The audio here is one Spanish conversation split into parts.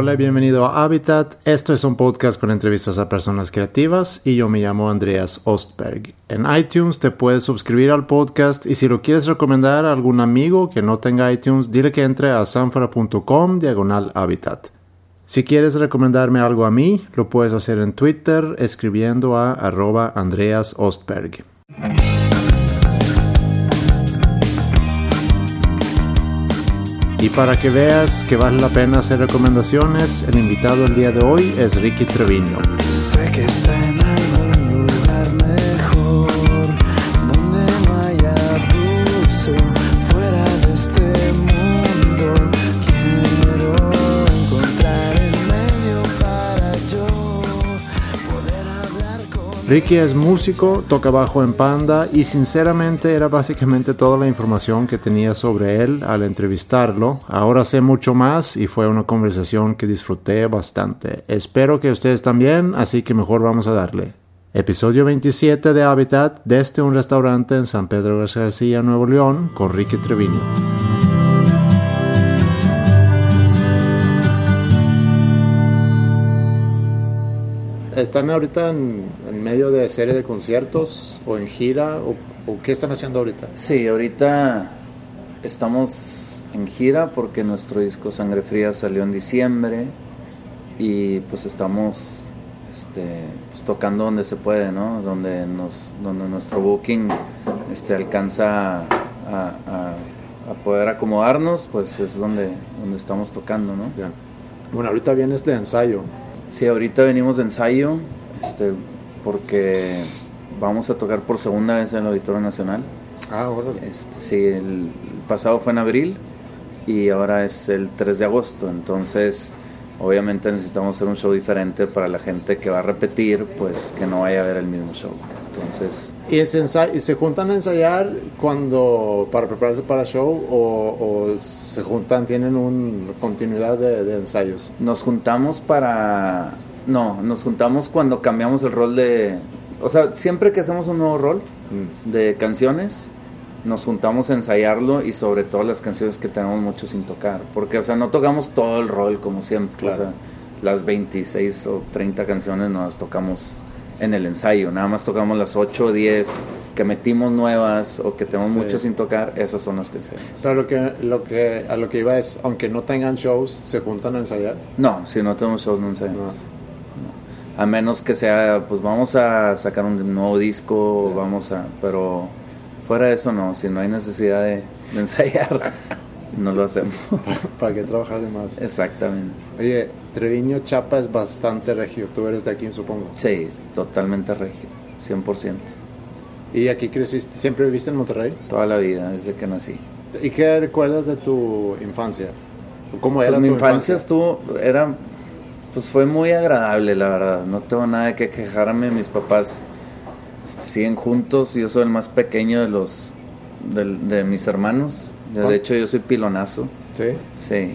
Hola y bienvenido a Habitat. Esto es un podcast con entrevistas a personas creativas y yo me llamo Andreas Ostberg. En iTunes te puedes suscribir al podcast y si lo quieres recomendar a algún amigo que no tenga iTunes, dile que entre a sanfora.com diagonal Habitat. Si quieres recomendarme algo a mí, lo puedes hacer en Twitter escribiendo a arroba Andreas Ostberg. Y para que veas que vale la pena hacer recomendaciones, el invitado el día de hoy es Ricky Treviño. Sé que Ricky es músico, toca bajo en Panda y sinceramente era básicamente toda la información que tenía sobre él al entrevistarlo. Ahora sé mucho más y fue una conversación que disfruté bastante. Espero que ustedes también, así que mejor vamos a darle. Episodio 27 de Habitat desde un restaurante en San Pedro García, Nuevo León, con Ricky Treviño. ¿Están ahorita en, en medio de serie de conciertos o en gira o, o qué están haciendo ahorita? Sí, ahorita estamos en gira porque nuestro disco Sangre Fría salió en diciembre y pues estamos este, pues, tocando donde se puede, ¿no? Donde, nos, donde nuestro booking este, alcanza a, a- a poder acomodarnos, pues es donde, donde estamos tocando, ¿no? Ya. Bueno, ahorita vienes de ensayo. Sí, ahorita venimos de ensayo este, porque vamos a tocar por segunda vez en el Auditorio Nacional. Ah, órale. Este, sí, el pasado fue en abril y ahora es el 3 de agosto. Entonces, obviamente necesitamos hacer un show diferente para la gente que va a repetir, pues que no vaya a ver el mismo show. Entonces, ¿Y, se juntan a ensayar cuando para prepararse para el show o, o se juntan, tienen una continuidad de, de ensayos? nos juntamos para... No, nos juntamos cuando cambiamos el rol de... O sea, siempre que hacemos un nuevo rol de canciones, nos juntamos a ensayarlo y sobre todo las canciones que tenemos mucho sin tocar. Porque, o sea, no tocamos todo el rol como siempre. Claro. O sea, las 26 o 30 canciones no las tocamos en el ensayo. Nada más tocamos las 8 o 10 que metimos nuevas o que tenemos Sí. mucho sin tocar. Esas son las que ensayamos. Pero lo que, lo que, a lo que iba es, aunque no tengan shows, se juntan a ensayar. No, si no tenemos shows no ensayamos. No. A menos que sea, pues vamos a sacar un nuevo disco, vamos a... Pero fuera de eso no, si no hay necesidad de, de ensayar, no lo hacemos. ¿Para qué trabajar de más? Exactamente. Oye, Treviño Chapa es bastante regio. Tú eres de aquí, supongo. Sí, totalmente regio, 100%. ¿Y aquí creciste? ¿Siempre viviste en Monterrey? Toda la vida, desde que nací. ¿Y qué recuerdas de tu infancia? ¿Cómo era Pues mi tu infancia estuvo, era, pues fue muy agradable, la verdad. No tengo nada que quejarme. Mis papás siguen juntos. Yo soy el más pequeño de los, de, mis hermanos. Yo, ¿Cuán- de hecho, yo soy pilonazo. Sí. Sí.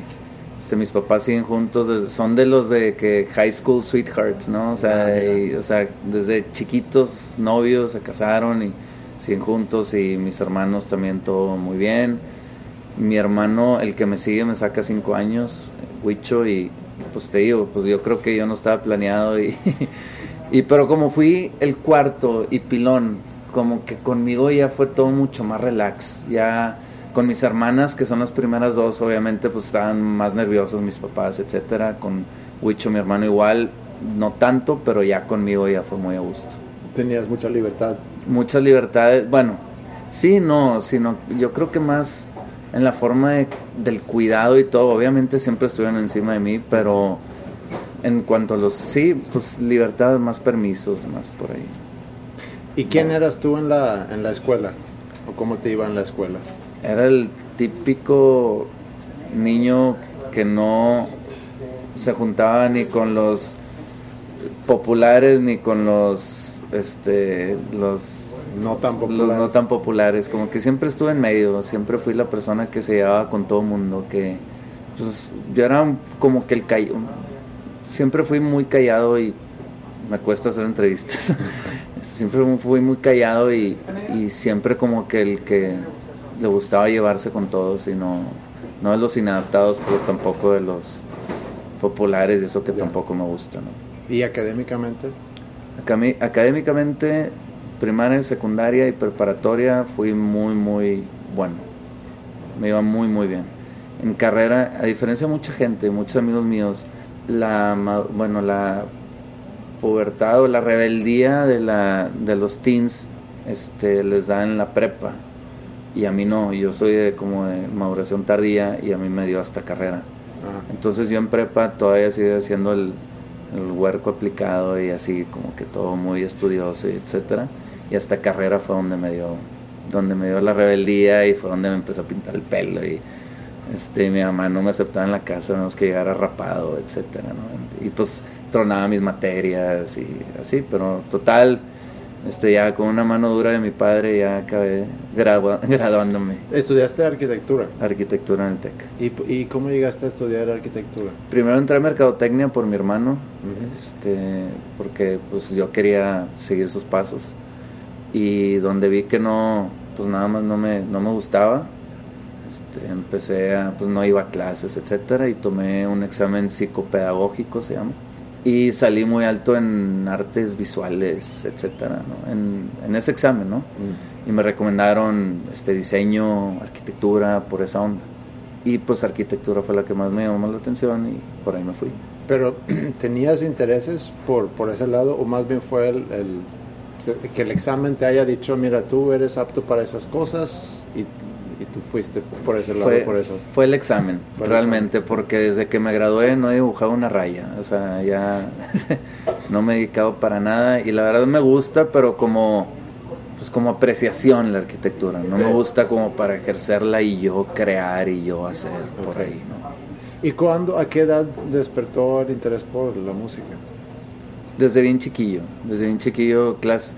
Este, mis papás siguen juntos, desde- son de los de que high school sweethearts, ¿no? O sea, Ah, y- o sea, desde chiquitos, novios, se casaron y siguen juntos y mis hermanos también todo muy bien. Mi hermano, el que me sigue, me saca cinco años, Huicho, y pues te digo, pues yo creo que yo no estaba planeado y, y pero como fui el cuarto y pilón, como que conmigo ya fue todo mucho más relax, ya con mis hermanas, que son las primeras dos, obviamente pues estaban más nerviosos mis papás, etcétera, con Huicho, mi hermano igual, no tanto, pero ya conmigo ya fue muy a gusto Tenías mucha libertad. muchas libertades. Bueno, sí, no, sino yo creo que más en la forma de- del cuidado y todo. Obviamente siempre estuvieron encima de mí, pero en cuanto a los, sí, pues libertad, más permisos, más por ahí. ¿Y quién eras tú en la, en la escuela? ¿O cómo te iba en la escuela? Era el típico niño que no se juntaba ni con los populares ni con los, este, los No tan los popular. no tan populares, como que siempre estuve en medio, siempre fui la persona que se llevaba con todo mundo, que pues, yo era como que el callado, siempre fui muy callado y me cuesta hacer entrevistas, siempre fui muy callado y, y siempre como que el que le gustaba llevarse con todos y no, no de los inadaptados, pero tampoco de los populares eso que Ya. tampoco me gusta, ¿no? ¿Y académicamente? Académicamente, primaria, secundaria y preparatoria fui muy, muy bueno. Me iba muy, muy bien. En carrera, a diferencia de mucha gente, muchos amigos míos, la, bueno, la pubertad o la rebeldía de, la, de los teens este, les da en la prepa. Y a mí no, yo soy de, como de maduración tardía y a mí me dio hasta carrera. Ajá. Entonces yo en prepa todavía sigo haciendo el, el huerco aplicado y así como que todo muy estudioso y etcétera. Y hasta carrera fue donde me dio, donde me dio la rebeldía y fue donde me empezó a pintar el pelo y este mi mamá no me aceptaba en la casa, tenemos que llegar rapado, etcétera, ¿no? Y pues tronaba mis materias y así, pero total, este ya con una mano dura de mi padre ya acabé gradua- graduándome ¿Estudiaste arquitectura? arquitectura en el TEC. ¿Y, ¿Y cómo llegaste a estudiar arquitectura? Primero entré a mercadotecnia por mi hermano, este, porque pues yo quería seguir sus pasos y donde vi que no, pues nada más no me, no me gustaba, este, empecé a, pues no iba a clases, etcétera, y tomé un examen psicopedagógico se llama y salí muy alto en artes visuales, etcétera, ¿no? en, en ese examen, ¿no? y me recomendaron este diseño, arquitectura por esa onda. Y pues arquitectura fue la que más me llamó la atención y por ahí me fui. Pero, ¿tenías intereses por, por ese lado o más bien fue el, el- que el examen te haya dicho, mira, tú eres apto para esas cosas y, y tú fuiste por ese lado, Fue, por eso? fue el examen, Fue el realmente, porque desde que me gradué no he dibujado una raya. O sea, ya no me he dedicado para nada y la verdad me gusta, pero como pues como apreciación la arquitectura. No me gusta como para ejercerla y yo crear y yo hacer por ahí, ¿no? ¿Y cuándo, a qué edad despertó el interés por la música? Desde bien chiquillo, desde bien chiquillo, clases.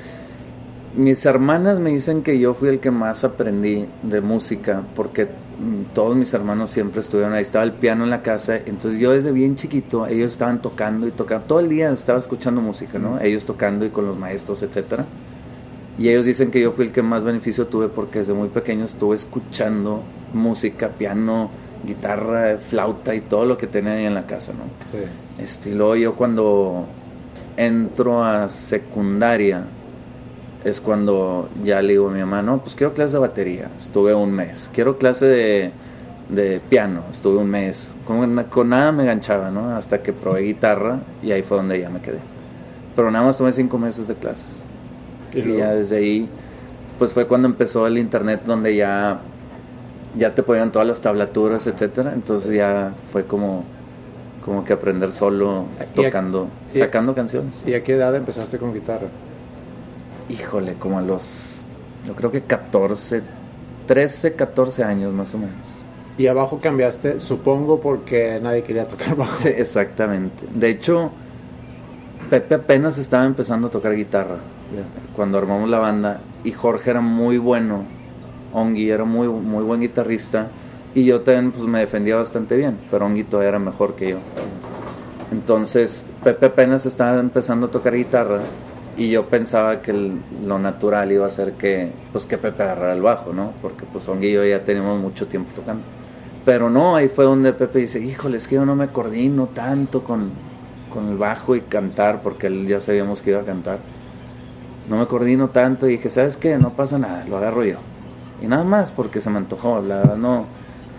Mis hermanas me dicen que yo fui el que más aprendí de música, porque mm, todos mis hermanos siempre estuvieron ahí, estaba el piano en la casa, entonces yo desde bien chiquito, ellos estaban tocando y tocando, todo el día estaba escuchando música, ¿no? Ellos tocando y con los maestros, etcétera. Y ellos dicen que yo fui el que más beneficio tuve porque desde muy pequeño estuve escuchando música, piano, guitarra, flauta y todo lo que tenía ahí en la casa, ¿no? Sí. Este, y luego yo cuando entro a secundaria es cuando ya le digo a mi mamá, no, pues quiero clase de batería, estuve un mes, quiero clase de, de piano, estuve un mes, con, con nada me enganchaba, ¿no? Hasta que probé guitarra y ahí fue donde ya me quedé. Pero nada más tomé cinco meses de clases. Y Y, ya desde ahí, pues fue cuando empezó el internet donde ya, ya te ponían todas las tablaturas, etcétera. Entonces ya fue como, como que aprender solo, a- tocando, a- sacando canciones. ¿Y a qué edad empezaste con guitarra? Híjole, como a los, yo creo que 14, 13, 14 años más o menos. Y abajo cambiaste, supongo, porque nadie quería tocar bajo. Sí, exactamente. De hecho, Pepe apenas estaba empezando a tocar guitarra cuando armamos la banda y Jorge era muy bueno, Ongi era muy, muy buen guitarrista y yo también pues, me defendía bastante bien, pero todavía era mejor que yo. Entonces Pepe apenas estaba empezando a tocar guitarra y yo pensaba que el- lo natural iba a ser que pues que Pepe agarrara el bajo, ¿no? Porque pues Ongi y yo ya teníamos mucho tiempo tocando. Pero no, ahí fue donde Pepe dice, híjole, es que yo no me coordino tanto con, con el bajo y cantar, porque él ya sabíamos que iba a cantar. No me coordino tanto y dije, ¿sabes qué? No pasa nada, lo agarro yo. Y nada más porque se me antojó, la verdad no,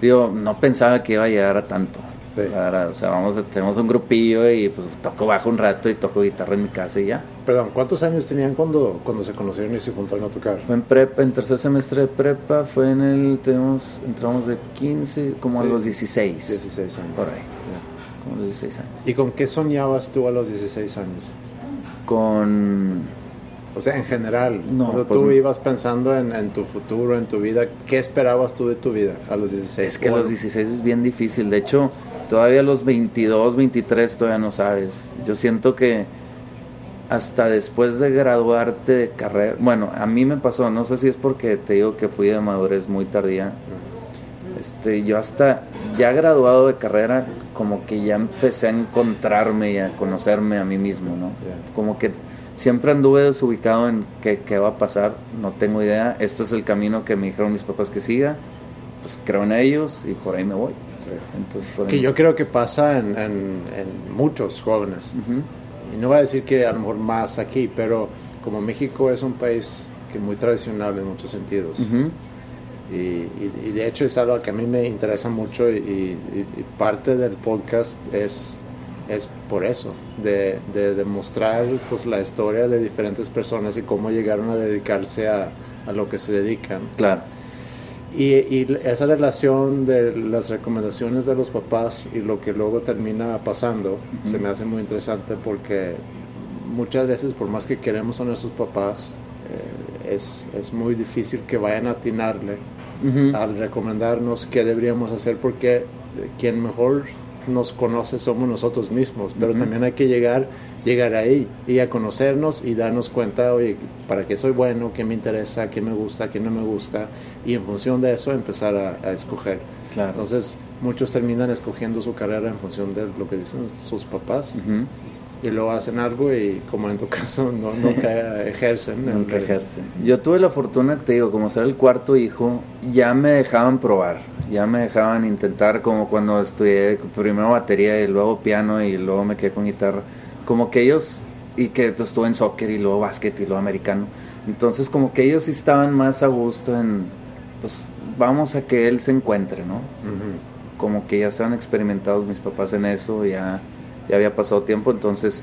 digo, no pensaba que iba a llegar a tanto. Sí. Verdad, o sea, vamos, tenemos un grupillo y pues toco bajo un rato y toco guitarra en mi casa y ya. Perdón, ¿cuántos años tenían cuando, cuando se conocieron y se juntaron a tocar? Fue en prepa, en tercer semestre de prepa, fue en el, tenemos, entramos de 15, como a los 16. 16 años. Por ahí. Ya. Como a los 16 años. ¿Y con qué soñabas tú a los 16 años? Con O sea, en general, No, cuando pues tú ibas pensando en, en tu futuro, en tu vida, ¿qué esperabas tú de tu vida a los 16? Es que a los 16 es bien difícil. De hecho, todavía a los 22, 23 todavía no sabes. Yo siento que hasta después de graduarte de carrera, bueno, a mí me pasó, no sé si es porque te digo que fui de madurez muy tardía. Este, yo hasta ya graduado de carrera, como que ya empecé a encontrarme y a conocerme a mí mismo, ¿no? Como que siempre anduve desubicado en qué, qué va a pasar, no tengo idea. Este es el camino que me dijeron mis papás que siga, pues creo en ellos y por ahí me voy. Entonces, por Que yo creo que pasa en, en- en muchos jóvenes. Ujú. Y no voy a decir que a lo mejor más aquí, pero como México es un país que es muy tradicional en muchos sentidos. Ujú. Y, y- y de hecho es algo que a mí me interesa mucho y- y parte del podcast es, es por eso, de, de, de mostrar pues, la historia de diferentes personas y cómo llegaron a dedicarse a, a lo que se dedican. Claro. Y, y esa relación de las recomendaciones de los papás y lo que luego termina pasando se me hace muy interesante porque muchas veces por más que queremos a nuestros papás eh, es, es muy difícil que vayan a atinarle al recomendarnos qué deberíamos hacer porque eh, quien mejor nos conoce somos nosotros mismos, pero también hay que llegar, llegar ahí y a conocernos y darnos cuenta, oye, para qué soy bueno, qué me interesa, qué me gusta, qué no me gusta, y en función de eso empezar a, a escoger. Claro. Entonces, muchos terminan escogiendo su carrera en función de lo que dicen sus papás. Y luego hacen algo y, como en tu caso, no, nunca ejercen. el Nunca que- ejerce. Yo tuve la fortuna, te digo, como ser el cuarto hijo, ya me dejaban probar, ya me dejaban intentar, como cuando estudié primero batería y luego piano y luego me quedé con guitarra. Como que ellos, y que pues estuve en soccer y luego básquet y luego americano. Entonces, como que ellos sí estaban más a gusto en, pues vamos a que él se encuentre, ¿no? Ujú. como que ya estaban experimentados mis papás en eso, ya, ya había pasado tiempo, entonces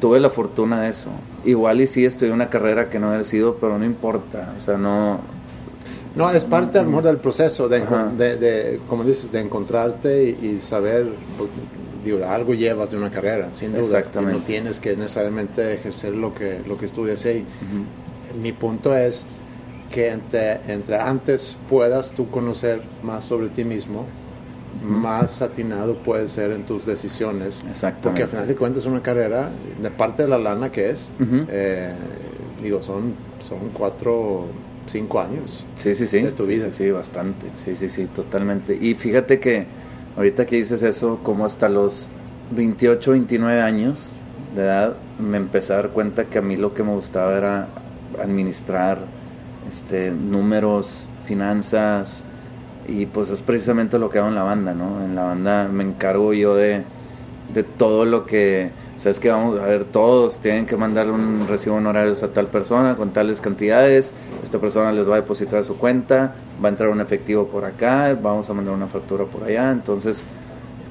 tuve la fortuna de eso. Igual y sí estudié una carrera que no había sido, pero no importa, o sea, no... No, es parte a lo mejor del proceso, de, de, de, como dices, de encontrarte y, y saber, pues, digo, algo llevas de una carrera, sin duda. Exactamente. Y no tienes que necesariamente ejercer lo que, lo que estudias ahí. Mi punto es que entre, entre antes puedas tú conocer más sobre ti mismo, más atinado puedes ser en tus decisiones. Exactamente. Porque al final de cuentas es una carrera, de parte de la lana que es, eh, digo, son, son cuatro, cinco años. Sí, sí, sí. de tu sí, vida. Sí, sí, bastante. Sí, sí, sí, totalmente. Y fíjate que ahorita que dices eso, como hasta los 28, 29 años de edad, me empecé a dar cuenta que a mí lo que me gustaba era administrar este, números, finanzas, y pues es precisamente lo que hago en la banda, ¿no? En la banda me encargo yo de, de todo lo que, sabes que vamos a ver, todos tienen que mandar un recibo de honorarios a tal persona con tales cantidades, esta persona les va a depositar su cuenta, va a entrar un efectivo por acá, vamos a mandar una factura por allá, entonces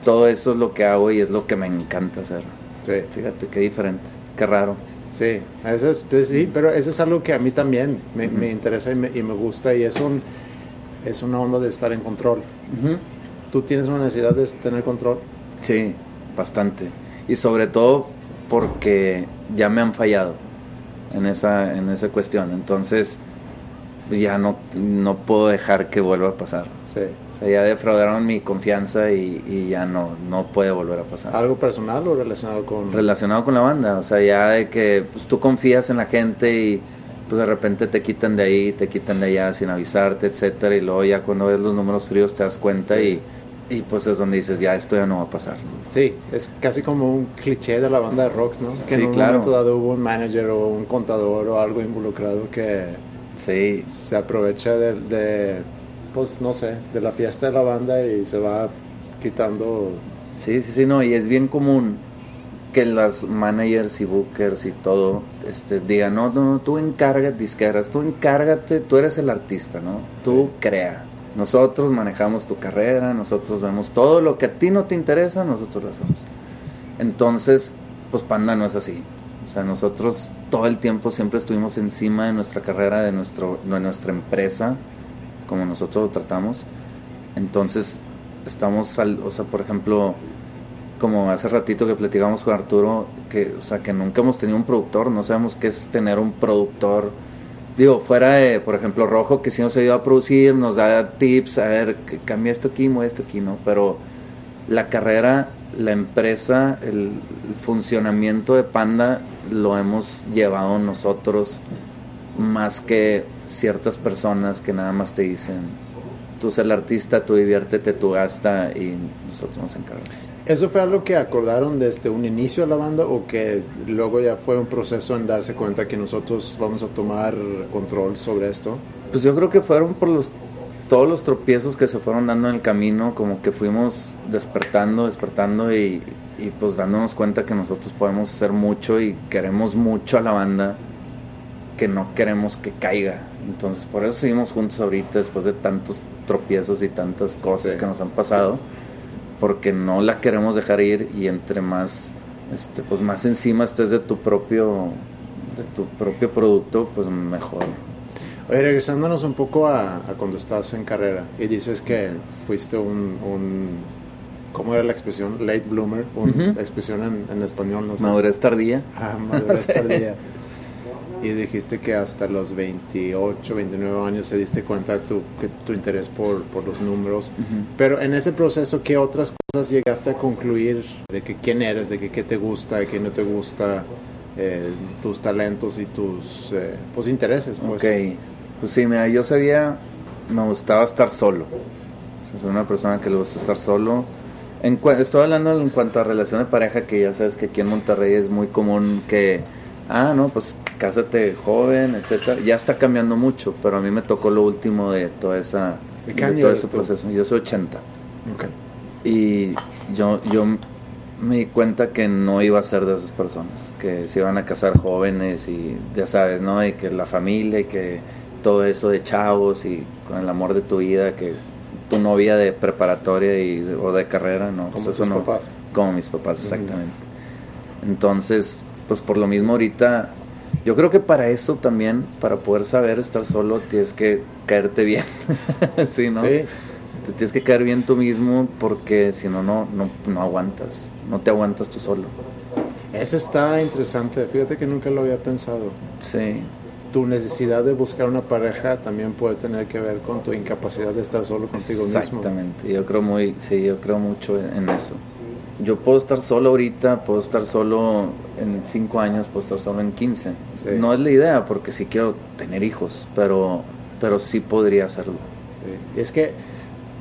todo eso es lo que hago y es lo que me encanta hacer. Sí. Fíjate qué diferente, qué raro. Sí, eso es, pues sí, pero eso es algo que a mí también me, me interesa y me, y me gusta y es, un, es una onda de estar en control. Ujú. ¿Tú tienes una necesidad de tener control? Sí, bastante. Y sobre todo porque ya me han fallado en esa, en esa cuestión. Entonces, pues ya no, no puedo dejar que vuelva a pasar. Sí. O sea, ya defraudaron mi confianza y, y ya no, no puede volver a pasar. ¿Algo personal o relacionado con...? Relacionado con la banda, o sea, ya de que pues, tú confías en la gente y pues de repente te quitan de ahí, te quitan de allá sin avisarte, etcétera, y luego ya cuando ves los números fríos te das cuenta y, y pues es donde dices, ya esto ya no va a pasar. Sí, es casi como un cliché de la banda de rock, ¿no? Que Sí, en un claro. momento dado hubo un manager o un contador o algo involucrado que Sí, se aprovecha de, de, pues no sé, de la fiesta de la banda y se va quitando... Sí, sí, sí, no, y es bien común que las managers y bookers y todo este, digan, no, no, no, tú encárgate, disqueras, tú encárgate, tú eres el artista, ¿no? Tú crea. Nosotros manejamos tu carrera, nosotros vemos todo lo que a ti no te interesa, nosotros lo hacemos. Entonces, pues Panda no es así. O sea, nosotros todo el tiempo siempre estuvimos encima de nuestra carrera, de, nuestro, de nuestra empresa, como nosotros lo tratamos. Entonces, estamos, al, o sea, por ejemplo, como hace ratito que platicamos con Arturo, que, o sea, que nunca hemos tenido un productor, no sabemos qué es tener un productor. Digo, fuera de, por ejemplo, Rojo, que sí nos ayuda a producir, nos da tips, a ver, cambia esto aquí, mueve esto aquí, ¿no? Pero la carrera, la empresa, el, el funcionamiento de Panda lo hemos llevado nosotros más que ciertas personas que nada más te dicen, tú eres el artista, tú diviértete, tú gasta y nosotros nos encargamos. ¿Eso fue algo que acordaron desde un inicio de la banda o que luego ya fue un proceso en darse cuenta que nosotros vamos a tomar control sobre esto? Pues yo creo que fueron por los todos los tropiezos que se fueron dando en el camino, como que fuimos despertando, despertando y, y pues dándonos cuenta que nosotros podemos hacer mucho y queremos mucho a la banda, que no queremos que caiga. Entonces por eso seguimos juntos ahorita, después de tantos tropiezos y tantas cosas Sí. que nos han pasado, porque no la queremos dejar ir y entre más, este, pues más encima estés de tu propio, de tu propio producto, pues mejor. Oye, regresándonos un poco a, a cuando estás en carrera y dices que fuiste un, un ¿cómo era la expresión? Late bloomer, una expresión en, en español, no sé. Madurez tardía. Ah, madurez tardía. Y dijiste que hasta los 28, 29 años te diste cuenta de tu, que tu interés por, por los números. Pero en ese proceso, ¿qué otras cosas llegaste a concluir de que quién eres, de que qué te gusta, de qué no te gusta, eh, tus talentos y tus eh, pues, intereses? Pues. Ok, pues sí, mira, yo sabía, me gustaba estar solo. Soy una persona que le gusta estar solo. En estoy hablando en cuanto a relación de pareja, que ya sabes que aquí en Monterrey es muy común que, ah, no, pues cásate joven, etcétera. Ya está cambiando mucho, pero a mí me tocó lo último de toda esa, ¿De de todo ese tú? proceso. Yo soy 80 Ok. y yo, yo me di cuenta que no iba a ser de esas personas, que se iban a casar jóvenes y ya sabes, ¿no? Y que la familia y que todo eso de chavos y con el amor de tu vida, que tu novia de preparatoria y, o de carrera, ¿no? Como Pues eso tus no. papás. Como mis papás, exactamente. Entonces, pues por lo mismo ahorita, yo creo que para eso también, para poder saber estar solo, tienes que caerte bien. sí, ¿no? Sí. Te tienes que caer bien tú mismo porque si no, no, no, no aguantas. No te aguantas tú solo. Eso está interesante. Fíjate que nunca lo había pensado. Sí. Tu necesidad de buscar una pareja también puede tener que ver con tu incapacidad de estar solo contigo mismo. Exactamente. Yo creo muy, sí, yo creo mucho en eso. Yo puedo estar solo ahorita, puedo estar solo en 5 años, puedo estar solo en 15. Sí. No es la idea porque sí quiero tener hijos, pero, pero sí podría hacerlo. Sí. Y es que,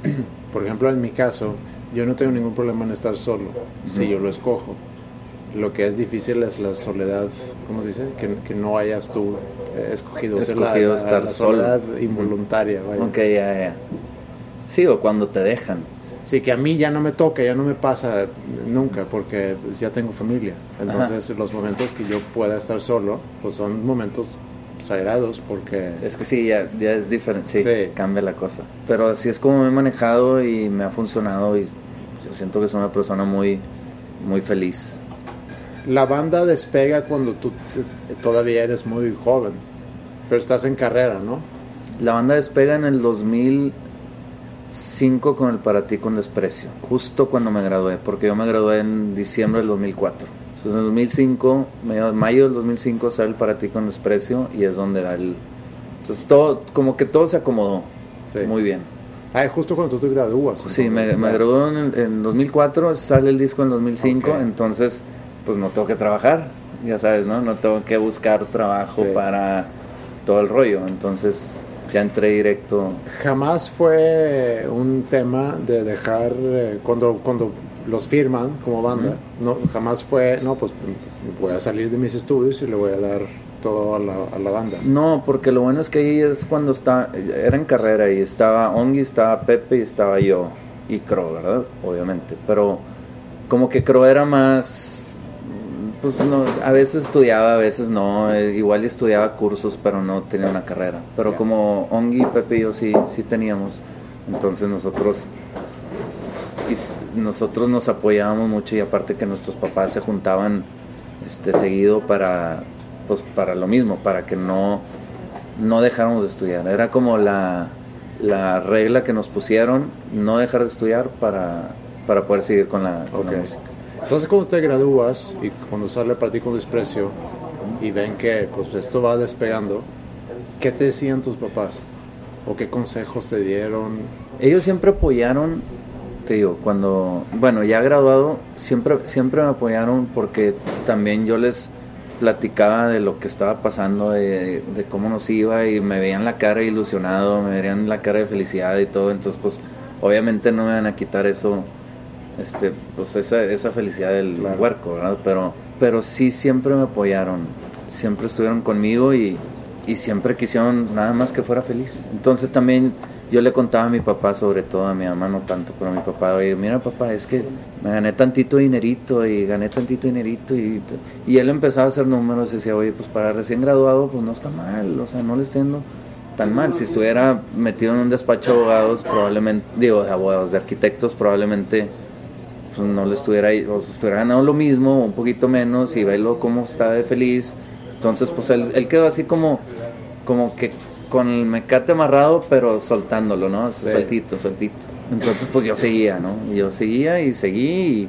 por ejemplo, en mi caso, yo no tengo ningún problema en estar solo, si yo lo escojo. Lo que es difícil es la soledad, ¿cómo se dice? Que, que no hayas tú eh, escogido. La, estar la solo. soledad involuntaria. vaya. Ok, ya, ya. Sí, o cuando te dejan. Sí, que a mí ya no me toca, ya no me pasa nunca, porque pues, ya tengo familia. Entonces, los momentos que yo pueda estar solo, pues son momentos sagrados, porque... Es que sí, ya, ya es diferente, sí, Sí. cambia la cosa. Pero así es como me he manejado y me ha funcionado y yo siento que soy una persona muy, muy feliz. La banda despega cuando tú todavía eres muy joven, pero estás en carrera, ¿no? La banda despega en el 2005 con el Para ti con desprecio, justo cuando me gradué, porque yo me gradué en diciembre del 2004. Entonces en el 2005, medio- mayo del 2005 sale el Para ti con desprecio y es donde da el... Entonces todo, como que todo se acomodó Sí. muy bien. Ah, justo cuando tú te gradúas. Sí, me, me gradué en, el- en 2004, sale el disco en 2005, Ok. entonces pues no tengo que trabajar, ya sabes, ¿no? No tengo que buscar trabajo Sí. para todo el rollo, entonces ya entré directo. Jamás fue un tema de dejar, eh, cuando, cuando los firman como banda, no, jamás fue, no, pues voy a salir de mis estudios y le voy a dar todo a la, a la banda. No, porque lo bueno es que ahí es cuando está, era en carrera y estaba Ongi, estaba Pepe y estaba yo y Crow, ¿verdad? Obviamente, pero como que Crow era más, pues no, a veces estudiaba, a veces no, eh, igual estudiaba cursos, pero no tenía una carrera. Pero como Ongi, Pepe y yo sí, sí teníamos, entonces nosotros y nosotros nos apoyábamos mucho y aparte que nuestros papás se juntaban este seguido para pues para lo mismo para que no no dejáramos de estudiar. Era como la, la regla que nos pusieron no dejar de estudiar para para poder seguir con la, con la música Entonces cuando te gradúas y cuando sale para ti con desprecio y ven que pues esto va despegando, ¿qué te decían tus papás? ¿O qué consejos te dieron? ellos siempre apoyaron te digo cuando bueno ya graduado siempre siempre me apoyaron porque también yo les platicaba de lo que estaba pasando de, de cómo nos iba y me veían la cara ilusionado me veían la cara de felicidad y todo entonces pues obviamente no me van a quitar eso este pues esa, esa felicidad del Claro. huerco verdad pero pero sí siempre me apoyaron siempre estuvieron conmigo y, y siempre quisieron nada más que fuera feliz entonces también yo le contaba a mi papá, sobre todo a mi mamá no tanto, pero a mi papá, oye, mira papá, es que me gané tantito dinerito y gané tantito dinerito y, y él empezaba a hacer números y decía, oye, pues para recién graduado, pues no está mal, o sea, no le estoy dando tan mal. Si estuviera metido en un despacho de abogados, probablemente, digo, de abogados, de arquitectos, probablemente pues no le estuviera, o sea, estuviera ganando lo mismo, un poquito menos, y velo cómo está de feliz. Entonces, pues él, él quedó así como, como que con el mecate amarrado, pero soltándolo, ¿no? Sueltito, sueltito. Entonces, pues yo seguía, ¿no? Yo seguía y seguí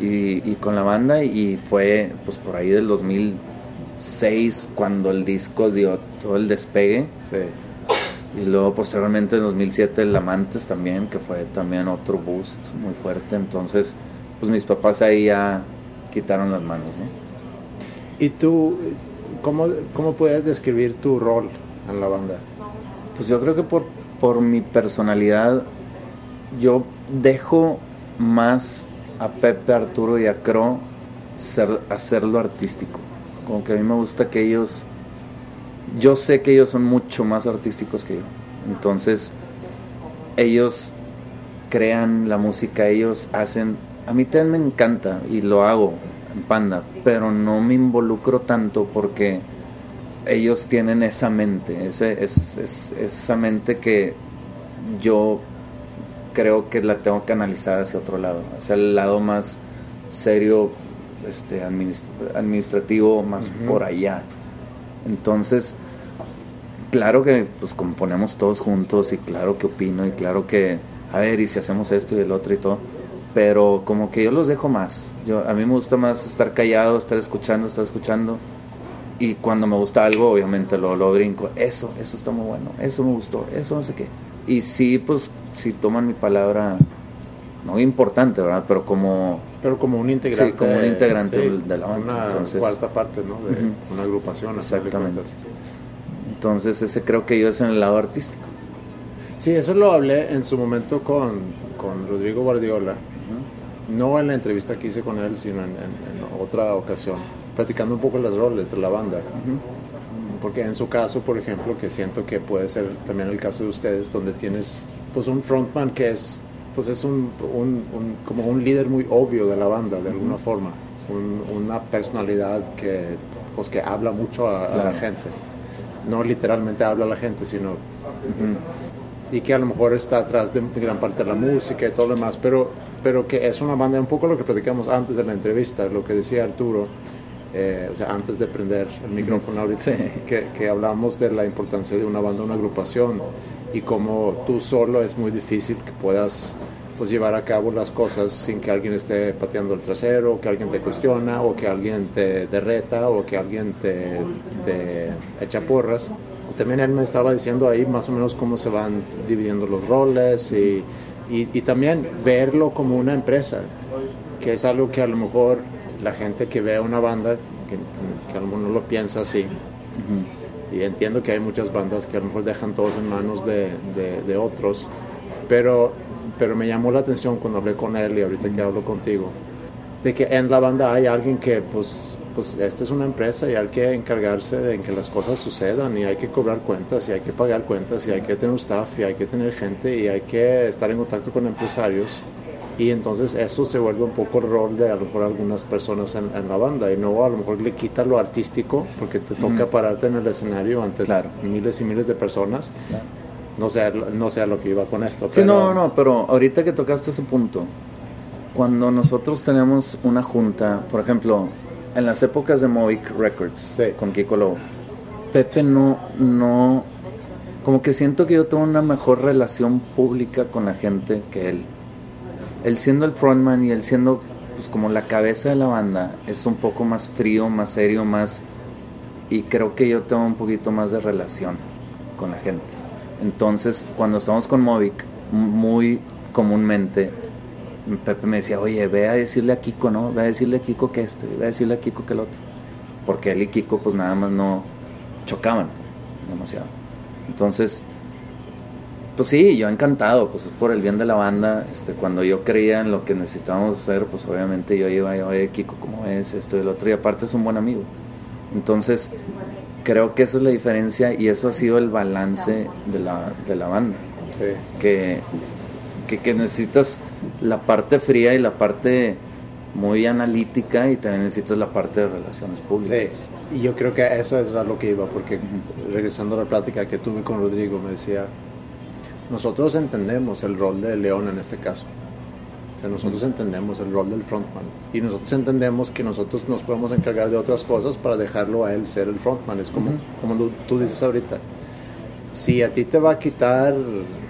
y, y, y, con la banda y fue, pues por ahí del 2006 cuando el disco dio todo el despegue. Sí. Y luego posteriormente en 2007 el Amantes también, que fue también otro boost muy fuerte. Entonces, pues mis papás ahí ya quitaron las manos, ¿no? ¿Y tú, cómo, cómo puedes describir tu rol en la banda? Pues yo creo que por, por mi personalidad, yo dejo más a Pepe, Arturo y a Cro ser, hacerlo artístico. Como que a mí me gusta que ellos yo sé que ellos son mucho más artísticos que yo. Entonces, ellos crean la música, ellos hacen... A mí también me encanta y lo hago en Panda, pero no me involucro tanto porque ellos tienen esa mente, ese, es, es, esa mente que yo creo que la tengo que analizar hacia otro lado, hacia el lado más serio, este, administrativo, más uh -huh. por allá. Entonces, claro que pues componemos todos juntos y claro que opino y claro que, a ver, y si hacemos esto y el otro y todo, pero como que yo los dejo más. Yo, a mí me gusta más estar callado, estar escuchando, estar escuchando. Y cuando me gusta algo, obviamente lo, lo brinco. Eso, eso está muy bueno, eso me gustó, eso no sé qué. Y sí, pues, si toman mi palabra, no importante, ¿verdad? Pero como... Pero como un integrante. Sí, como un integrante sí, de la banda. Una Entonces, cuarta parte, ¿no? De uh -huh. una agrupación. Exactamente. Entonces ese creo que yo es en el lado artístico. Sí, eso lo hablé en su momento con, con Rodrigo Guardiola. Uh -huh. No en la entrevista que hice con él, sino en, en, en, otra ocasión, platicando un poco las roles de la banda. Uh -huh. Porque en su caso, por ejemplo, que siento que puede ser también el caso de ustedes, donde tienes pues un frontman que es pues es un, un, un como un líder muy obvio de la banda, de alguna forma. una personalidad que, pues, que habla mucho a, claro. a la gente no literalmente habla a la gente, sino... Uh -huh. Y que a lo mejor está atrás de gran parte de la música y todo lo demás, pero, pero que es una banda, un poco lo que platicamos antes de la entrevista, lo que decía Arturo, eh, o sea, antes de prender el micrófono ahorita, sí. que, que hablamos de la importancia de una banda, una agrupación, y como tú solo es muy difícil que puedas pues llevar a cabo las cosas sin que alguien esté pateando el trasero, o que alguien te cuestiona, o que alguien te derreta, o que alguien te, te echa porras. También él me estaba diciendo ahí más o menos cómo se van dividiendo los roles y, y, y también verlo como una empresa, que es algo que a lo mejor la gente que ve una banda, que, que a lo mejor no lo piensa así. Uh -huh. Y entiendo que hay muchas bandas que a lo mejor dejan todos en manos de, de, de otros, pero pero me llamó la atención cuando hablé con él y ahorita que hablo contigo, de que en la banda hay alguien que, pues, pues esta es una empresa y hay que encargarse de que las cosas sucedan y hay que cobrar cuentas y hay que pagar cuentas y hay que tener staff y hay que tener gente y hay que estar en contacto con empresarios. Y entonces eso se vuelve un poco el rol de a lo mejor algunas personas en, en la banda y no a lo mejor le quita lo artístico porque te toca mm. pararte en el escenario ante claro. miles y miles de personas. Claro no sé, no sé a lo que iba con esto. Sí, pero... no, no, pero ahorita que tocaste ese punto, cuando nosotros tenemos una junta, por ejemplo, en las épocas de Movic Records sí. con Kiko Lobo, Pepe no, no, como que siento que yo tengo una mejor relación pública con la gente que él. Él siendo el frontman y él siendo pues como la cabeza de la banda, es un poco más frío, más serio, más... Y creo que yo tengo un poquito más de relación con la gente. Entonces, cuando estamos con Movic, muy comúnmente Pepe me decía, oye, ve a decirle a Kiko, ¿no? Ve a decirle a Kiko que esto, ve a decirle a Kiko que el otro. Porque él y Kiko, pues nada más no chocaban demasiado. Entonces, pues sí, yo encantado, pues es por el bien de la banda. Este, cuando yo creía en lo que necesitábamos hacer, pues obviamente yo iba, oye, Kiko, ¿cómo es esto y el otro? Y aparte es un buen amigo. Entonces, creo que esa es la diferencia y eso ha sido el balance de la, de la banda. Sí. que, que, que necesitas la parte fría y la parte muy analítica y también necesitas la parte de relaciones Sí, públicas. y yo creo que eso es lo que iba, porque regresando a la plática que tuve con Rodrigo, me decía, nosotros entendemos el rol de León en este caso. O sea, nosotros entendemos el rol del frontman y nosotros entendemos que nosotros nos podemos encargar de otras cosas para dejarlo a él ser el frontman. Es como, Ujú. como tú, tú dices ahorita. Si a ti te va a quitar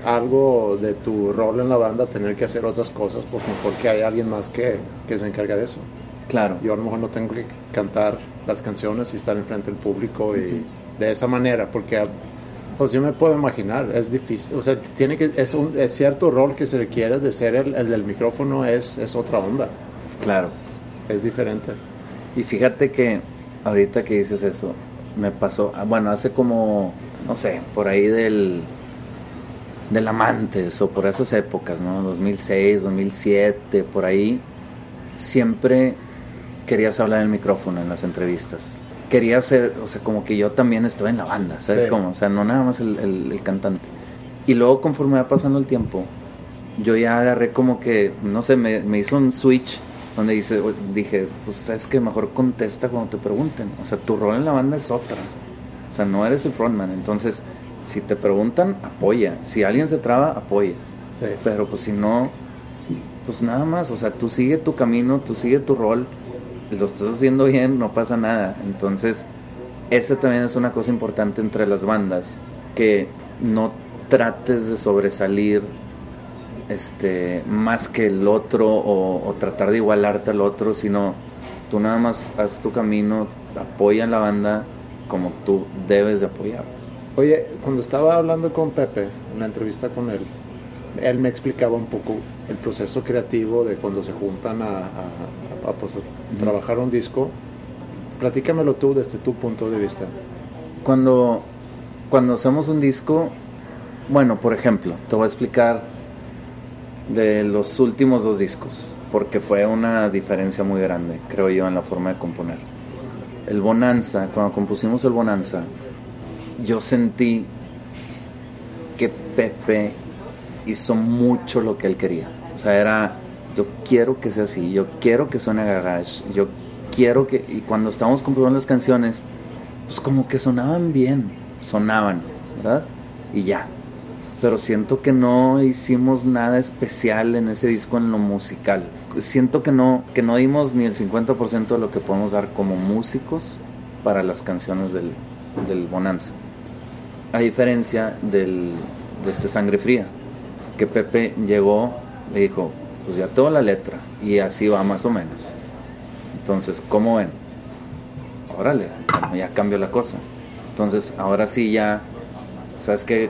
algo de tu rol en la banda, tener que hacer otras cosas, pues mejor que haya alguien más que, que se encarga de eso. Claro. Yo a lo mejor no tengo que cantar las canciones y estar enfrente del público y de esa manera, porque pues yo me puedo imaginar, es difícil, o sea, tiene que, es, un, es cierto rol que se requiere de ser el, el del micrófono, es, es otra onda, Claro. es diferente. Y fíjate que ahorita que dices eso, me pasó, ah, bueno, hace como, no sé, por ahí del, del Amantes o por esas épocas, ¿no? 2006, 2007, por ahí, siempre querías hablar en el micrófono en las entrevistas. Quería ser, o sea, como que yo también estoy en la banda, ¿sabes Sí. cómo? O sea, no nada más el, el- el cantante. Y luego conforme va pasando el tiempo, yo ya agarré como que, no sé, me, me hizo un switch donde dice, dije, pues es que mejor contesta cuando te pregunten. O sea, tu rol en la banda es otra. O sea, no eres el frontman. Entonces, si te preguntan, apoya. Si alguien se traba, apoya. Sí. Pero pues si no, pues nada más. O sea, tú sigue tu camino, tú sigue tu rol. Lo estás haciendo bien, no pasa nada. Entonces, esa también es una cosa importante entre las bandas. Que no trates de sobresalir este más que el otro o, o tratar de igualarte al otro, sino tú nada más haz tu camino, apoya a la banda como tú debes de apoyar. Oye, cuando estaba hablando con Pepe, en la entrevista con él, él me explicaba un poco el proceso creativo de cuando se juntan a, a- a, pues, a trabajar un disco. Platícamelo tú desde tu punto de vista. Cuando, cuando hacemos un disco, bueno, por ejemplo, te voy a explicar de los últimos dos discos, porque fue una diferencia muy grande, creo yo, en la forma de componer. El Bonanza, cuando compusimos el Bonanza, yo sentí que Pepe hizo mucho lo que él quería. O sea, era, yo quiero que sea así, yo quiero que suene garage, yo quiero que... Y cuando estábamos componiendo las canciones, pues como que sonaban bien, sonaban, ¿verdad? Y ya. Pero siento que no hicimos nada especial en ese disco en lo musical. Siento que no, que no dimos ni el 50% de lo que podemos dar como músicos para las canciones del, del Bonanza. A diferencia del, de este Sangre Fría, que Pepe llegó, le dijo, pues ya tengo la letra y así va más o menos. Entonces, ¿cómo ven? Órale, ya cambió la cosa. Entonces, ahora sí ya, sabes que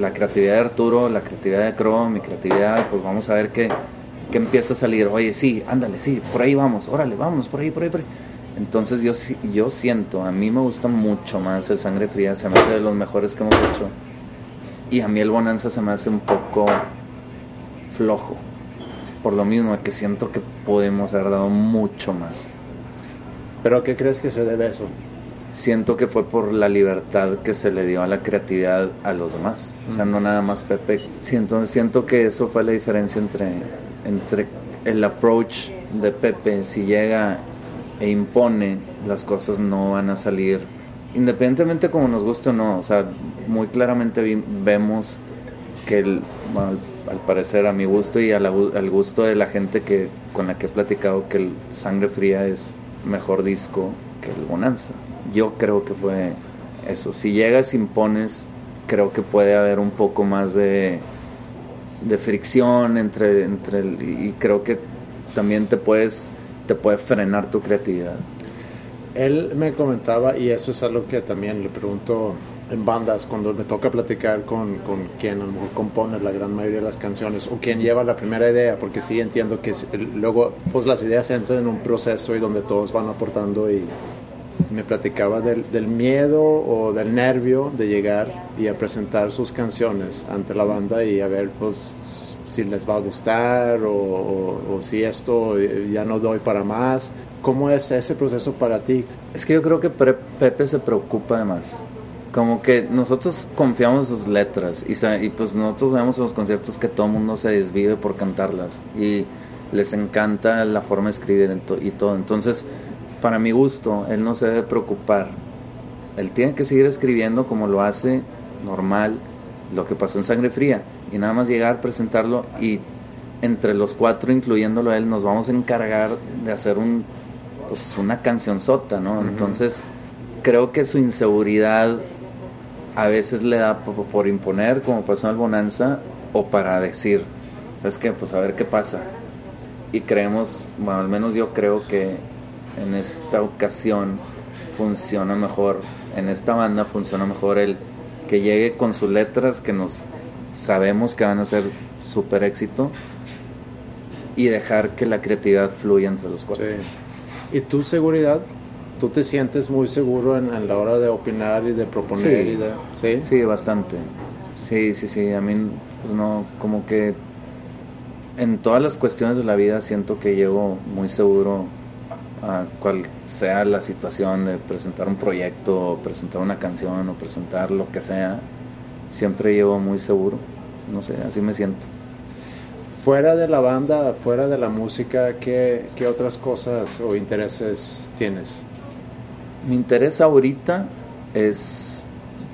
la creatividad de Arturo, la creatividad de Crow, mi creatividad, pues vamos a ver qué, qué empieza a salir. Oye, sí, ándale, sí, por ahí vamos, órale, vamos, por ahí, por ahí, por ahí. Entonces yo, yo siento, a mí me gusta mucho más el Sangre Fría, se me hace de los mejores que hemos hecho. Y a mí el Bonanza se me hace un poco flojo. Por lo mismo, que siento que podemos haber dado mucho más. ¿Pero qué crees que se debe a eso? Siento que fue por la libertad que se le dio a la creatividad a los demás. O sea, no nada más Pepe. Sí, entonces siento que eso fue la diferencia entre, entre el approach de Pepe. Si llega e impone, las cosas no van a salir. Independientemente como nos guste o no. O sea, muy claramente vemos que el, bueno, al, parecer a mi gusto y la al gusto de la gente que con la que he platicado que el Sangre Fría es mejor disco que el Bonanza. Yo creo que fue eso. Si llegas impones, creo que puede haber un poco más de, de fricción entre, entre y creo que también te puedes te puede frenar tu creatividad. Él me comentaba, y eso es algo que también le pregunto en bandas, cuando me toca platicar con, con quien a lo mejor compone la gran mayoría de las canciones, o quien lleva la primera idea, porque sí entiendo que luego pues las ideas entran en un proceso y donde todos van aportando y me platicaba del, del miedo o del nervio de llegar y a presentar sus canciones ante la banda y a ver pues si les va a gustar o, si esto eh, ya no doy para más. ¿Cómo es ese proceso para ti? Es que yo creo que Pepe se preocupa de más. como que nosotros confiamos en sus letras y, y pues nosotros vemos en los conciertos que todo el mundo se desvive por cantarlas y les encanta la forma de escribir y todo. Entonces, para mi gusto, él no se debe preocupar. Él tiene que seguir escribiendo como lo hace normal, lo que pasó en Sangre Fría, y nada más llegar, presentarlo y entre los cuatro, incluyéndolo a él, nos vamos a encargar de hacer un, pues, una canción sota, ¿no? Entonces, creo que su inseguridad a veces le da por, por imponer, como pasó en el Bonanza, o para decir, ¿sabes qué? Pues a ver qué pasa. Y creemos, bueno, al menos yo creo que en esta ocasión funciona mejor, en esta banda funciona mejor el que llegue con sus letras que nos sabemos que van a ser súper éxito y dejar que la creatividad fluya entre los cuatro. Sí. ¿Y tu seguridad? ¿Tú te sientes muy seguro en, en la hora de opinar y de proponer? Sí. Y de, ¿sí? Sí, bastante. Sí, sí, sí. A mí, pues, no, como que en todas las cuestiones de la vida siento que llego muy seguro a cual sea la situación de presentar un proyecto, o presentar una canción, o presentar lo que sea. Siempre llevo muy seguro. No sé, así me siento. Fuera de la banda, fuera de la música, ¿qué, qué otras cosas o intereses tienes? Mi interés ahorita es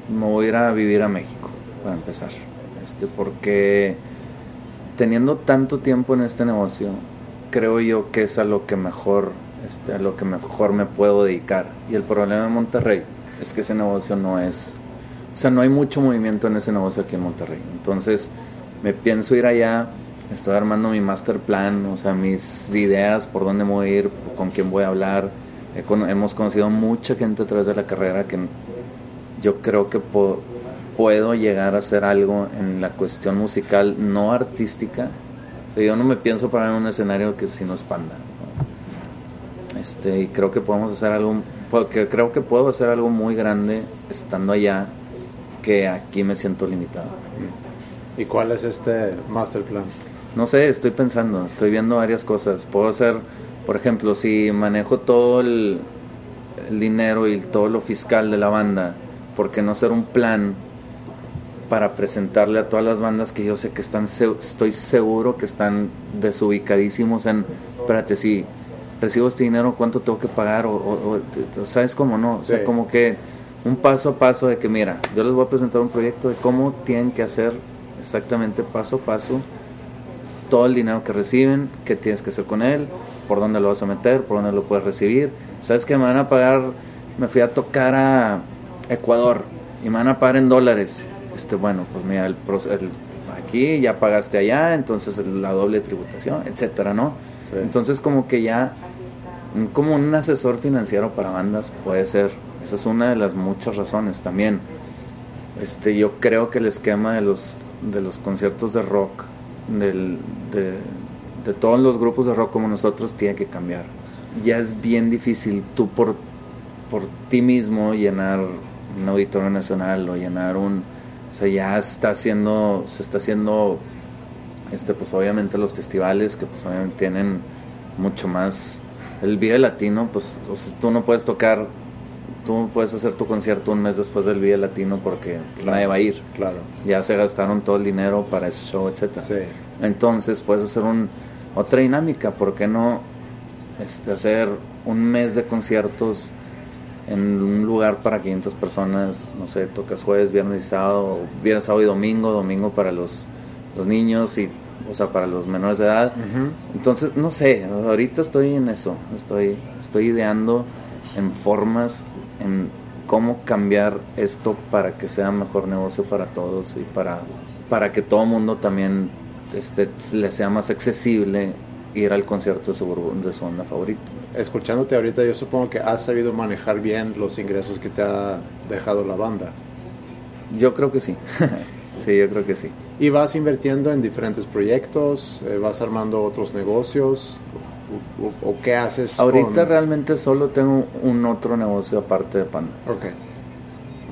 me voy a ir a vivir a México para empezar, este porque teniendo tanto tiempo en este negocio, creo yo que es a lo que mejor este, a lo que mejor me puedo dedicar. Y el problema de Monterrey es que ese negocio no es, o sea, no hay mucho movimiento en ese negocio aquí en Monterrey. Entonces, me pienso ir allá, estoy armando mi master plan, o sea, mis ideas por dónde voy a ir, con quién voy a hablar. He cono- hemos conocido mucha gente a través de la carrera que yo creo que puedo llegar a hacer algo en la cuestión musical, no artística. O yo no me pienso parar en un escenario que si no es panda. Este, y creo que podemos hacer algo, creo que puedo hacer algo muy grande estando allá que aquí me siento limitado. ¿Y cuál es este master plan? No sé, estoy pensando, estoy viendo varias cosas. Puedo hacer, por ejemplo, si manejo todo el, el dinero y todo lo fiscal de la banda, ¿por qué no hacer un plan para presentarle a todas las bandas que yo sé que están, estoy seguro que están desubicadísimos en, espérate, si recibo este dinero, ¿cuánto tengo que pagar? O, o- ¿Sabes cómo no? O sea, Sí. como que un paso a paso de que, mira, yo les voy a presentar un proyecto de cómo tienen que hacer exactamente paso a paso todo el dinero que reciben, qué tienes que hacer con él, por dónde lo vas a meter, por dónde lo puedes recibir. Sabes que me van a pagar, me fui a tocar a Ecuador y me van a pagar en dólares. Este, bueno, pues mira, el, el- aquí ya pagaste allá, entonces la doble tributación, etcétera, ¿no? Sí. Entonces como que ya como un asesor financiero para bandas puede ser. Esa es una de las muchas razones también. Este, yo creo que el esquema de los de los conciertos de rock del, de, todos los grupos de rock como nosotros tiene que cambiar. Ya es bien difícil tú por por ti mismo llenar un auditorio nacional o llenar un o sea ya está haciendo se está haciendo este pues obviamente los festivales que pues tienen mucho más el Vive Latino pues o tú no puedes tocar tú puedes hacer tu concierto un mes después del Vive Latino porque nadie va a ir Claro. ya se gastaron todo el dinero para ese show etcétera Sí. entonces puedes hacer un, otra dinámica, ¿por qué no este, hacer un mes de conciertos en un lugar para 500 personas? No sé, tocas jueves, viernes y sábado, viernes, sábado y domingo, domingo para los, los niños y, o sea, para los menores de edad. Entonces, no sé, ahorita estoy en eso, estoy, estoy ideando en formas, en cómo cambiar esto para que sea mejor negocio para todos y para, para que todo mundo también este, le sea más accesible ir al concierto de su, de su banda favorita. Escuchándote ahorita, yo supongo que has sabido manejar bien los ingresos que te ha dejado la banda. Yo creo que sí, sí, yo creo que sí. Y vas invirtiendo en diferentes proyectos, eh, vas armando otros negocios, o, o- qué haces. Ahorita con- realmente solo tengo un otro negocio aparte de Panda. Ok.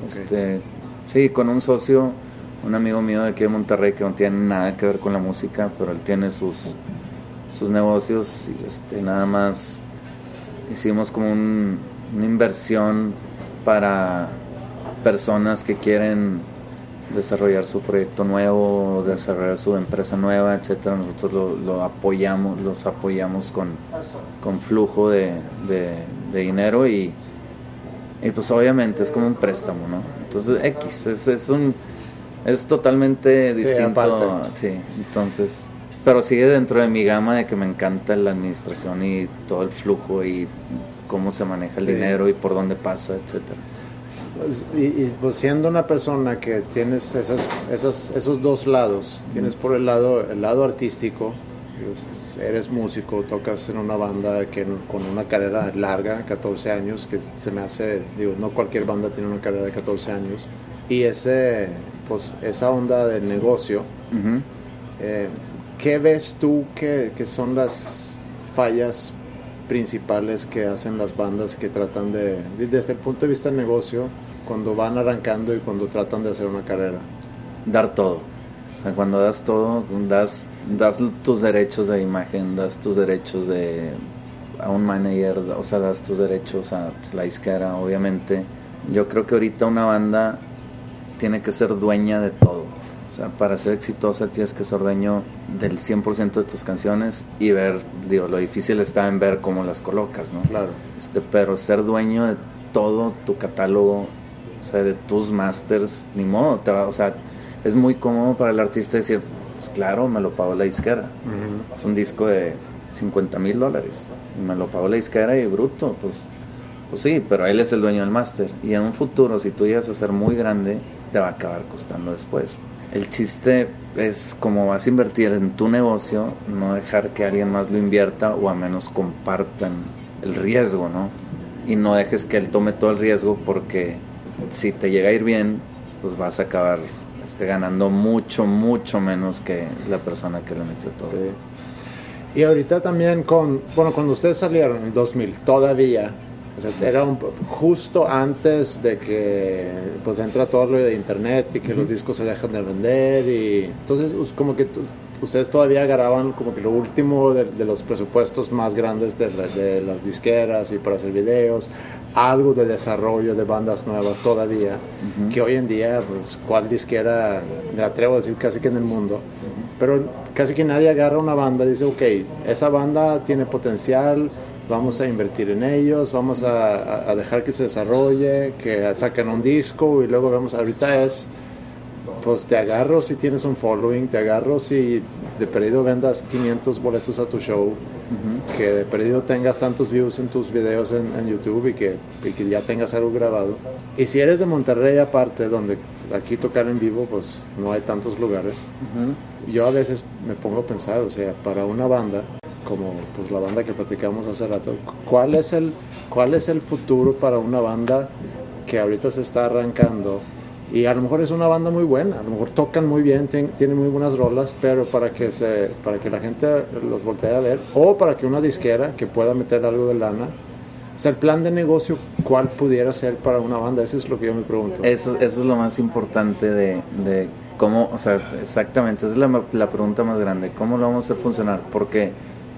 Este, sí, con un socio, un amigo mío de aquí de Monterrey que no tiene nada que ver con la música, pero él tiene sus, sus negocios y este, nada más hicimos como un- una inversión para personas que quieren desarrollar su proyecto nuevo, desarrollar su empresa nueva, etcétera, nosotros lo, lo apoyamos, los apoyamos con, con flujo de, de- de dinero y, y pues obviamente es como un préstamo, ¿no? Entonces X, es, es un es totalmente distinto, sí, entonces, pero sigue dentro de mi gama de que me encanta la administración y todo el flujo y cómo se maneja el Sí. dinero y por dónde pasa, etcétera. Pues, Y, y, pues siendo una persona que tienes esas, esas, esos dos lados, tienes por el lado, el lado artístico, digo, s- eres músico, tocas en una banda que con una carrera larga, 14 años, que se me hace, digo, no cualquier banda tiene una carrera de 14 años, y ese, pues, esa onda del negocio, eh, ¿qué ves tú que, que son las fallas principales que hacen las bandas que tratan de, de- desde el punto de vista del negocio, cuando van arrancando y cuando tratan de hacer una carrera? dar todo. O sea, cuando das todo, das, das tus derechos de imagen, das tus derechos de a un manager, o sea, das tus derechos a pues, la disquera, obviamente. Yo creo que ahorita una banda tiene que ser dueña de todo. O sea, para ser exitosa tienes que ser dueño del 100% de tus canciones y ver, digo, lo difícil está en ver cómo las colocas, ¿no? Claro. Este, pero ser dueño de todo tu catálogo, o sea, de tus masters, ni modo, te va, o sea, es muy cómodo para el artista decir, pues claro, me lo pagó la disquera. Es un disco de 50 mil dólares y me lo pagó la disquera y bruto, pues, pues sí, pero él es el dueño del máster. Y en un futuro, si tú llegas a ser muy grande, te va a acabar costando después. El chiste es como vas a invertir en tu negocio, no dejar que alguien más lo invierta o a menos compartan el riesgo, ¿no? Y no dejes que él tome todo el riesgo porque si te llega a ir bien, pues vas a acabar este, ganando mucho, mucho menos que la persona que le metió todo. Sí. Y ahorita también con, bueno, cuando ustedes salieron en el 2000, todavía, o sea, era un, justo antes de que pues entra todo lo de internet y que los discos se dejan de vender y entonces como que ustedes todavía agarraban como que lo último de, de los presupuestos más grandes de, la- de las disqueras y para hacer videos, algo de desarrollo de bandas nuevas todavía, que hoy en día, pues, cuál disquera, me atrevo a decir casi que en el mundo, pero casi que nadie agarra una banda y dice, ok, esa banda tiene potencial, vamos a invertir en ellos, vamos a, a- dejar que se desarrolle, que saquen un disco y luego vemos, ahorita es, pues te agarro si tienes un following, te agarro si de perdido vendas 500 boletos a tu show, que de perdido tengas tantos views en tus videos en, en YouTube y que, y que ya tengas algo grabado. Y si eres de Monterrey aparte, donde aquí tocar en vivo, pues no hay tantos lugares. Ujú. Yo a veces me pongo a pensar, o sea, para una banda, como pues la banda que platicamos hace rato, ¿cuál es el, cuál es el futuro para una banda que ahorita se está arrancando? Y a lo mejor es una banda muy buena, a lo mejor tocan muy bien, tien- tienen muy buenas rolas, pero para que, se, para que la gente los voltee a ver, o para que una disquera que pueda meter algo de lana, o sea, el plan de negocio, ¿cuál pudiera ser para una banda? Eso es lo que yo me pregunto. Eso, eso es lo más importante de, de cómo, o sea, exactamente, esa es la, la pregunta más grande, ¿cómo lo vamos a hacer funcionar? Porque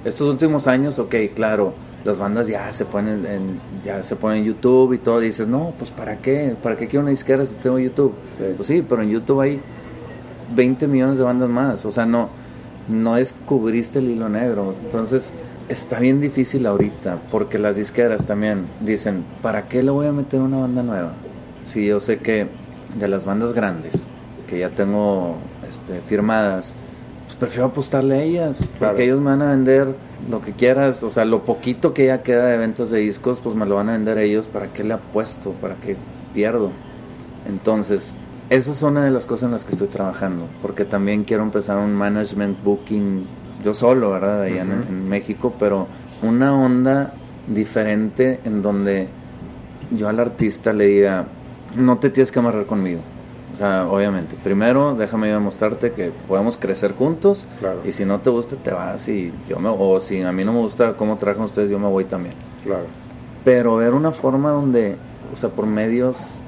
estos últimos años, ok, claro, las bandas ya se ponen en, ya se ponen en YouTube y todo, dices, no, pues ¿para qué? ¿Para qué quiero una disquera si tengo YouTube? Sí. Pues sí, pero en YouTube hay 20 millones de bandas más, o sea, no, no descubriste el hilo negro, entonces está bien difícil ahorita, porque las disqueras también dicen, ¿para qué le voy a meter una banda nueva? Si yo sé que de las bandas grandes, que ya tengo este, firmadas, pues prefiero apostarle a ellas, Claro. porque ellos me van a vender lo que quieras, o sea, lo poquito que ya queda de ventas de discos, pues me lo van a vender ellos, ¿para qué le apuesto? ¿Para qué pierdo? Entonces, esa es una de las cosas en las que estoy trabajando, porque también quiero empezar un management booking yo solo, ¿verdad? Allá en- en, México, pero una onda diferente en donde yo al artista le diga, no te tienes que amarrar conmigo. O sea, obviamente, primero déjame yo demostrarte que podemos crecer juntos. Claro. y si no te gusta te vas y yo me o si a mí no me gusta cómo trabajan ustedes, yo me voy también. Claro. pero ver una forma donde, o sea, por medios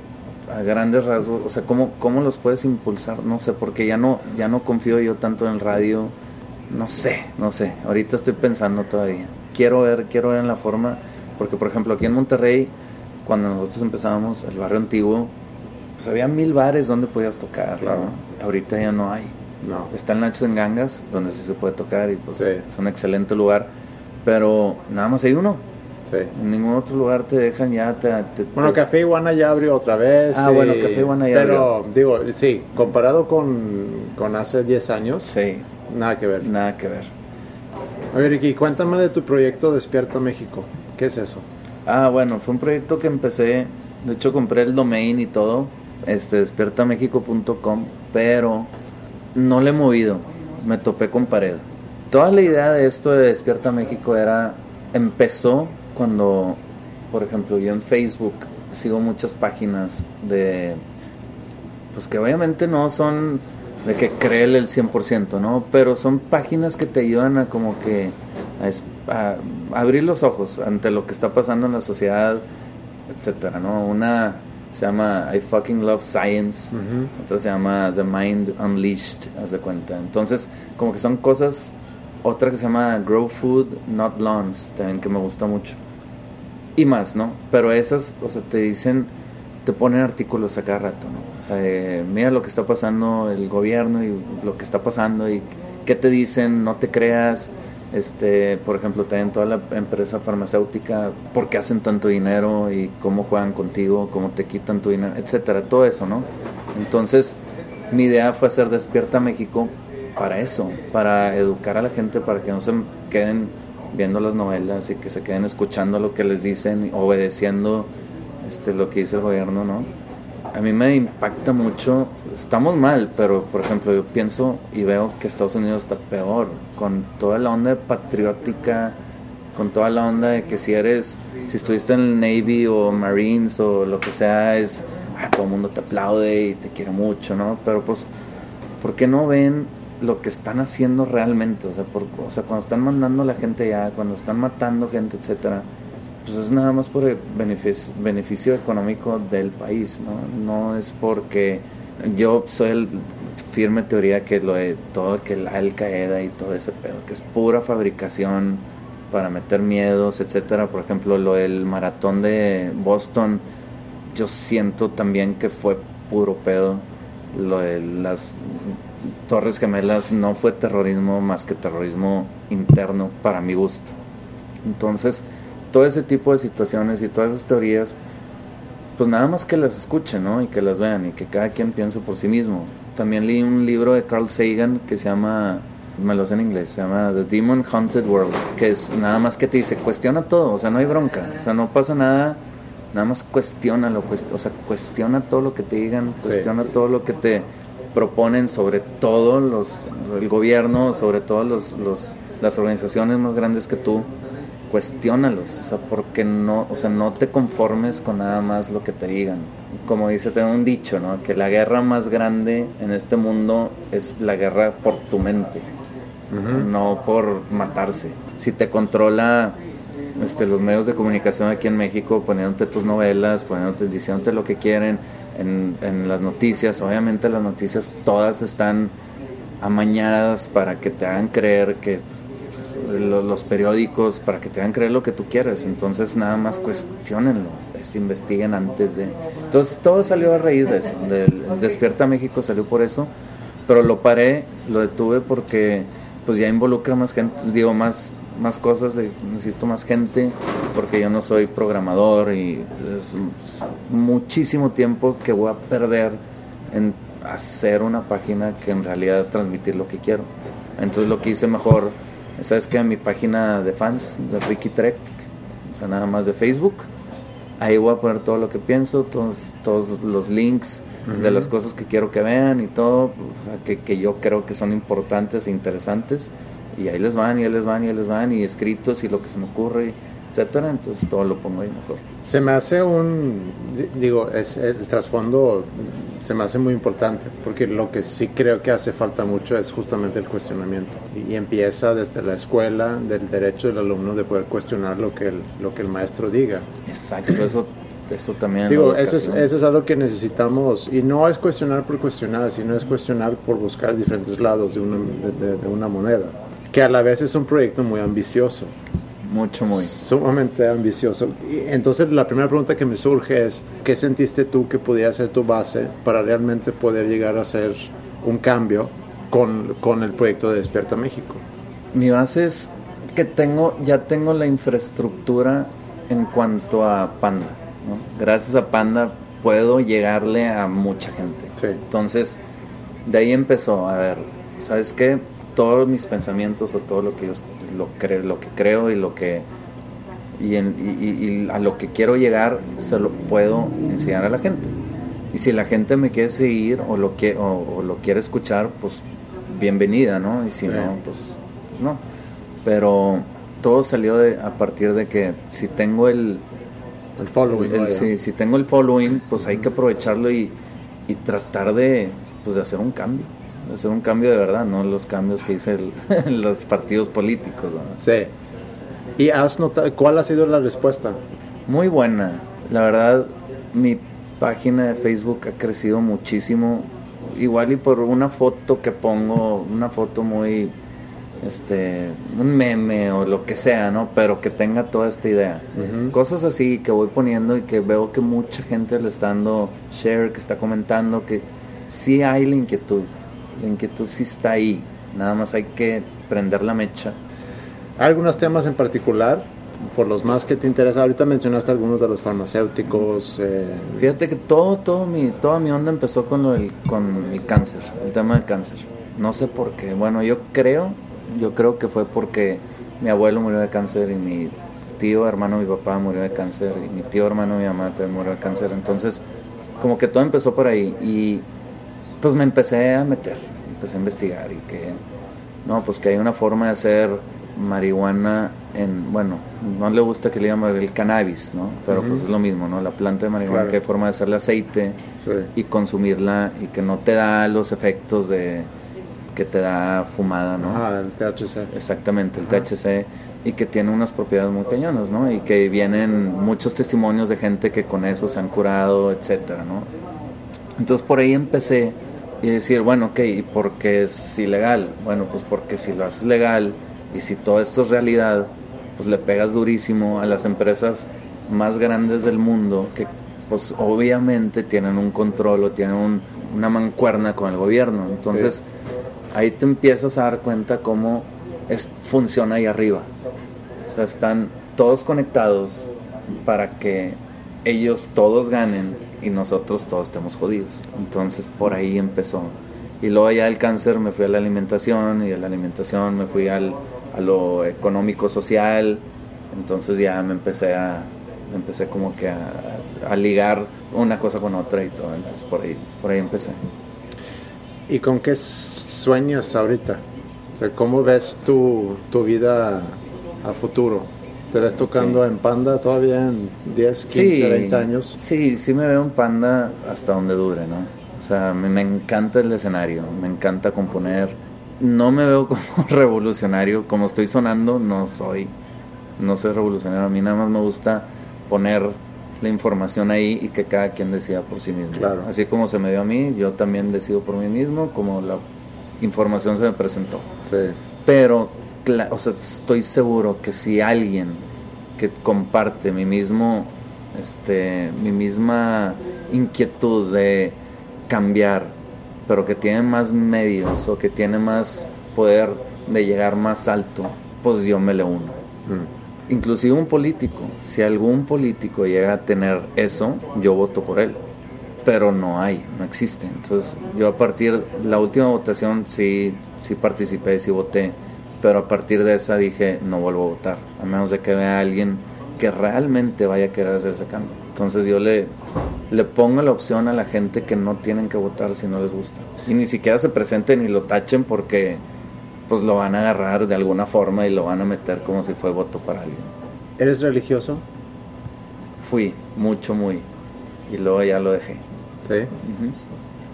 a grandes rasgos, o sea, cómo, cómo los puedes impulsar, no sé, porque ya no, ya no confío yo tanto en el radio, no sé, no sé, ahorita estoy pensando todavía, quiero ver, quiero ver en la forma, porque por ejemplo aquí en Monterrey, cuando nosotros empezábamos el barrio antiguo, pues había mil bares donde podías tocar, Claro. ¿no? Ahorita ya no hay. No. Está el Nacho en Gangas, donde sí se puede tocar y pues Sí. es un excelente lugar, pero nada más hay uno. Sí. En ningún otro lugar te dejan ya. Te, te- Bueno, te- Café Iguana ya abrió otra vez. Ah, y- bueno, Café Iguana ya Pero, digo, sí, comparado con, con hace 10 años, Sí, nada que ver. nada que ver. Oye, Ricky, cuéntame de tu proyecto Despierta México. ¿Qué es eso? Ah, bueno, fue un proyecto que empecé. De hecho, compré el domain y todo, este, despiertamexico.com, pero no le he movido. Me topé con pared. Toda la idea de esto de Despierta México era. Empezó cuando, por ejemplo, yo en Facebook sigo muchas páginas de. Pues que obviamente no son de que créele el 100%, ¿no? Pero son páginas que te ayudan a como que a, a abrir los ojos ante lo que está pasando en la sociedad, etcétera, ¿no? Una se llama I fucking love science, otra se llama The Mind Unleashed, haz de cuenta. Entonces, como que son cosas, otra que se llama Grow Food, Not Lawns, también que me gusta mucho. Y más, ¿no? Pero esas, o sea, te dicen, te ponen artículos a cada rato, ¿no? O sea, eh, mira lo que está pasando el gobierno y lo que está pasando y qué te dicen, no te creas. Este, por ejemplo, también toda la empresa farmacéutica, por qué hacen tanto dinero y cómo juegan contigo, cómo te quitan tu dinero, etcétera, todo eso, ¿no? Entonces, mi idea fue hacer Despierta México para eso, para educar a la gente, para que no se queden viendo las novelas y que se queden escuchando lo que les dicen, obedeciendo este, lo que dice el gobierno, ¿no? A mí me impacta mucho, estamos mal, pero por ejemplo yo pienso y veo que Estados Unidos está peor, con toda la onda patriótica, con toda la onda de que si eres, si estuviste en el Navy o Marines o lo que sea, es, ah, todo el mundo te aplaude y te quiere mucho, ¿no? Pero pues, ¿por qué no ven lo que están haciendo realmente? O sea, por, o sea cuando están mandando a la gente ya, cuando están matando gente, etcétera, pues es nada más por el beneficio, económico del país, ¿no? No es porque yo soy el firme teoría que lo de todo, que el Al Qaeda y todo ese pedo, que es pura fabricación para meter miedos, etcétera. Por ejemplo, lo del maratón de Boston, yo siento también que fue puro pedo. Lo de las Torres Gemelas no fue terrorismo más que terrorismo interno para mi gusto. Entonces, todo ese tipo de situaciones y todas esas teorías, pues nada más que las escuchen, ¿no? Y que las vean y que cada quien piense por sí mismo. También leí un libro de Carl Sagan que se llama, me lo sé en inglés, se llama The Demon Haunted World, que es nada más que te dice, cuestiona todo, o sea, no hay bronca, o sea, no pasa nada, nada más cuestiónalo, cuest- o sea, cuestiona todo lo que te digan, Sí. cuestiona todo lo que te proponen sobre todo los, el gobierno, sobre todo los, los, las organizaciones más grandes que tú, cuestiónalos, o sea, porque no, o sea, no te conformes con nada más lo que te digan. Como dice, tengo un dicho, ¿no? Que la guerra más grande en este mundo es la guerra por tu mente, no por matarse. Si te controla este, los medios de comunicación aquí en México poniéndote tus novelas, poniéndote, diciéndote lo que quieren en, en las noticias, obviamente las noticias todas están amañadas para que te hagan creer que pues, lo- los periódicos para que te hagan creer lo que tú quieres. Entonces nada más cuestionenlo, este, investiguen antes de... Entonces todo salió a raíz de eso. Del Despierta México salió por eso, pero lo paré, lo detuve porque pues ya involucra más gente, digo más más cosas, de- necesito más gente porque yo no soy programador y es muchísimo tiempo que voy a perder en hacer una página que en realidad transmitir lo que quiero. Entonces lo que hice mejor, ¿sabes qué? Mi página de fans, de Ricky Trek, o sea, nada más de Facebook. Ahí voy a poner todo lo que pienso, todos, todos los links de las cosas que quiero que vean y todo, o sea, que, que yo creo que son importantes e interesantes. Y ahí les van, y ahí les van, y ahí les van, y escritos y lo que se me ocurre, etcétera. Entonces todo lo pongo ahí mejor. Se me hace un, di- digo, es el trasfondo se me hace muy importante, porque lo que sí creo que hace falta mucho es justamente el cuestionamiento. Y, y empieza desde la escuela, del derecho del alumno de poder cuestionar lo que el, lo que el maestro diga. Exacto, eso, eso también. Digo, eso es, eso es algo que necesitamos, y no es cuestionar por cuestionar, sino es cuestionar por buscar diferentes lados de una, de- de- de una moneda, que a la vez es un proyecto muy ambicioso. Mucho, muy. Sumamente ambicioso. Y entonces la primera pregunta que me surge es, ¿qué sentiste tú que pudiera ser tu base para realmente poder llegar a hacer un cambio con, con el proyecto de Despierta México? Mi base es que tengo, ya tengo la infraestructura en cuanto a Panda. ¿no? Gracias a Panda puedo llegarle a mucha gente. Sí. Entonces, de ahí empezó, a ver, ¿sabes qué? Todos mis pensamientos o todo lo que yo lo, cre- lo que creo y lo que y, en- y- a lo que quiero llegar se lo puedo enseñar a la gente. Y si la gente me quiere seguir o lo, que, o, o lo quiere escuchar, pues bienvenida, ¿no? Y si Sí. no, pues, pues no. Pero todo salió de, a partir de que si tengo el, El following. el- si, si tengo el following, pues hay que aprovecharlo y, y tratar de, pues de hacer un cambio. Hacer un cambio de verdad, no los cambios que dicen los partidos políticos. Sí. ¿Y has notado cuál ha sido la respuesta? Muy buena. La verdad, mi página de Facebook ha crecido muchísimo. Igual y por una foto que pongo, una foto muy, este, un meme o lo que sea, ¿no? Pero que tenga toda esta idea. Cosas así que voy poniendo y que veo que mucha gente le está dando share, que está comentando, que sí hay la inquietud. La inquietud sí está ahí. Nada más hay que prender la mecha. ¿Hay algunos temas en particular? Por los más que te interesan. Ahorita mencionaste algunos de los farmacéuticos. eh, Fíjate que todo, todo mi, toda mi onda empezó con, lo del, con el cáncer, el tema del cáncer. No sé por qué. Bueno, yo creo, yo creo que fue porque mi abuelo murió de cáncer y mi tío, hermano, mi papá murió de cáncer y mi tío, hermano, mi mamá también murió de cáncer. Entonces, como que todo empezó por ahí y pues me empecé a meter, empecé a investigar y que, no, pues que hay una forma de hacer marihuana en, bueno, no le gusta que le llamen el cannabis, ¿no? Pero pues es lo mismo, ¿no? La planta de marihuana, Claro. que hay forma de hacerle aceite sí. y consumirla y que no te da los efectos de que te da fumada, ¿no? Ajá, el THC. Exactamente, el. THC y que tiene unas propiedades muy cañonas, ¿no? Y que vienen muchos testimonios de gente que con eso se han curado, etcétera, ¿no? Entonces por ahí empecé y decir, bueno, ok, ¿y por qué es ilegal? Bueno, pues porque si lo haces legal y si todo esto es realidad, pues le pegas durísimo a las empresas más grandes del mundo que pues obviamente tienen un control o tienen un- una mancuerna con el gobierno. Entonces ahí te empiezas a dar cuenta cómo es, funciona ahí arriba. O sea, están todos conectados para que ellos todos ganen y nosotros todos estemos jodidos. Entonces por ahí empezó. Y luego ya del cáncer me fui a la alimentación y de la alimentación me fui al, a lo económico social. Entonces ya me empecé a empecé como que a, a ligar una cosa con otra y todo. Entonces por ahí por ahí empecé. ¿Y con qué sueñas ahorita? O sea, ¿cómo ves tu, tu vida a futuro? ¿Te ves tocando en Panda todavía en 10, 15, 20 años? Sí, sí me veo en Panda hasta donde dure, ¿no? O sea, me, me encanta el escenario, me encanta componer. No me veo como revolucionario, como estoy sonando, no soy. No soy revolucionario, a mí nada más me gusta poner la información ahí y que cada quien decida por sí mismo. Claro. Así como se me dio a mí, yo también decido por mí mismo, como la información se me presentó. Sí. Pero, o sea, estoy seguro que si alguien que comparte mi mismo, este, mi misma inquietud de cambiar, pero que tiene más medios o que tiene más poder de llegar más alto, pues yo me le uno. Mm. Inclusive un político, si algún político llega a tener eso, yo voto por él. Pero no hay, no existe. Entonces yo a partir, la última votación sí, sí participé, sí voté, pero a partir de esa dije no vuelvo a votar, a menos de que vea a alguien que realmente vaya a querer hacer ese cambio. Entonces yo le, le pongo la opción a la gente que no tienen que votar si no les gusta. Y ni siquiera se presenten y lo tachen porque pues lo van a agarrar de alguna forma y lo van a meter como si fue voto para alguien. ¿Eres religioso? Fui, mucho, muy. Y luego ya lo dejé. Sí.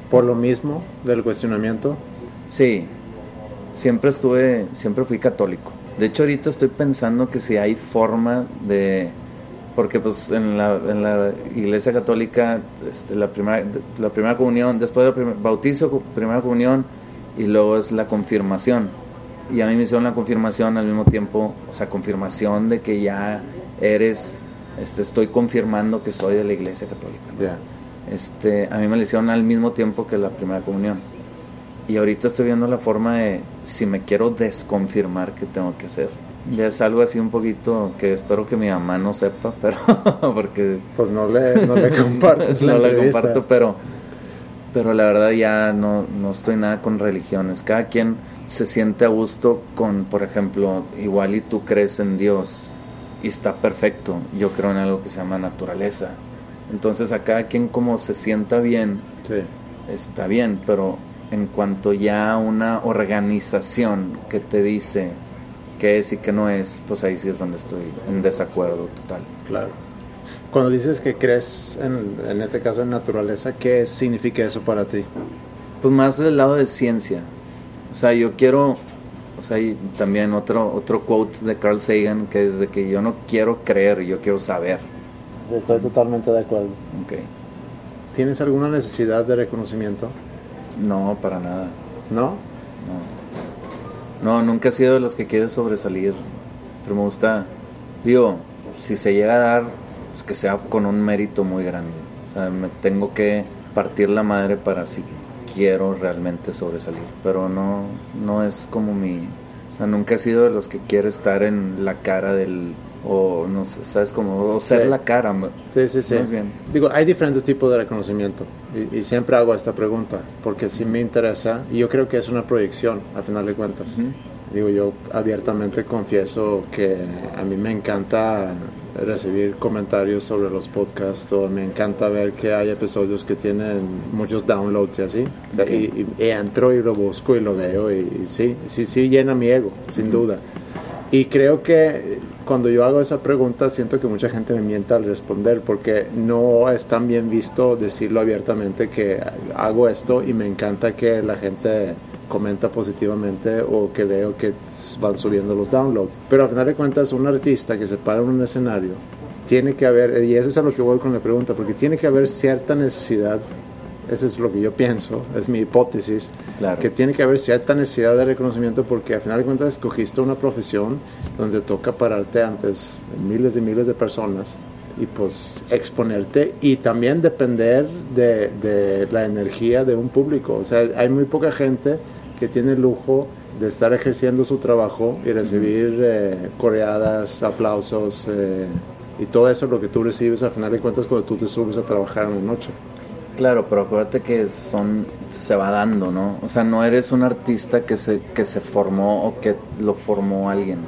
Por lo mismo del cuestionamiento. Sí, siempre estuve, siempre fui católico. De hecho, ahorita estoy pensando que si hay forma de, porque pues en la, en la iglesia católica, este, la, primera, la primera comunión, después del primer bautizo, primera comunión, y luego es la confirmación. Y a mí me hicieron la confirmación al mismo tiempo, o sea, confirmación de que ya eres, este, estoy confirmando que soy de la iglesia católica. Este, a mí me lo hicieron al mismo tiempo que la primera comunión. Y ahorita estoy viendo la forma de si me quiero desconfirmar qué tengo que hacer. Ya es algo así un poquito que espero que mi mamá no sepa, pero porque Pues no le, no le compartes no la comparto, pero pero la verdad ya no, no estoy nada con religiones. Cada quien se siente a gusto con, por ejemplo, igual y tú crees en Dios y está perfecto. Yo creo en algo que se llama naturaleza. Entonces a cada quien como se sienta bien, Sí. está bien, pero en cuanto ya a una organización que te dice qué es y qué no es, pues ahí sí es donde estoy en desacuerdo total. Claro. Cuando dices que crees, en, en este caso, en naturaleza, ¿qué significa eso para ti? Pues más del lado de ciencia. O sea, yo quiero, o sea, y también otro, otro quote de Carl Sagan que es de que yo no quiero creer, yo quiero saber. Estoy totalmente de acuerdo. Ok. ¿Tienes alguna necesidad de reconocimiento? No, para nada. ¿No? No. No, nunca he sido de los que quiere sobresalir. Pero me gusta, digo, si se llega a dar, pues que sea con un mérito muy grande. O sea, me tengo que partir la madre para si quiero realmente sobresalir. Pero no, no es como mi... O sea, nunca he sido de los que quiere estar en la cara del... O no sé, ¿sabes? Como, o ser Sí. la cara. Sí, sí, sí. Más bien. Digo, hay diferentes tipos de reconocimiento y, y siempre hago esta pregunta porque sí me interesa y yo creo que es una proyección al final de cuentas. Digo, yo abiertamente confieso que a mí me encanta recibir comentarios sobre los podcasts o me encanta ver que hay episodios que tienen muchos downloads y así. O sea, Ok. y, y entro y lo busco y lo veo y, y sí, sí, sí llena mi ego, sin duda. Y creo que cuando yo hago esa pregunta siento que mucha gente me miente al responder porque no es tan bien visto decirlo abiertamente que hago esto y me encanta que la gente comenta positivamente o que veo que van subiendo los downloads. Pero al final de cuentas un artista que se para en un escenario tiene que haber, y eso es a lo que voy con la pregunta, porque tiene que haber cierta necesidad, eso es lo que yo pienso, es mi hipótesis, Claro. que tiene que haber cierta necesidad de reconocimiento porque al final de cuentas escogiste una profesión donde toca pararte antes de miles y miles de personas y pues exponerte y también depender de, de la energía de un público. O sea, hay muy poca gente que tiene el lujo de estar ejerciendo su trabajo y recibir eh, coreadas, aplausos eh, y todo eso lo que tú recibes al final de cuentas cuando tú te subes a trabajar en la noche. Claro, pero acuérdate que son se va dando, ¿no? O sea, no eres un artista que se que se formó o que lo formó alguien.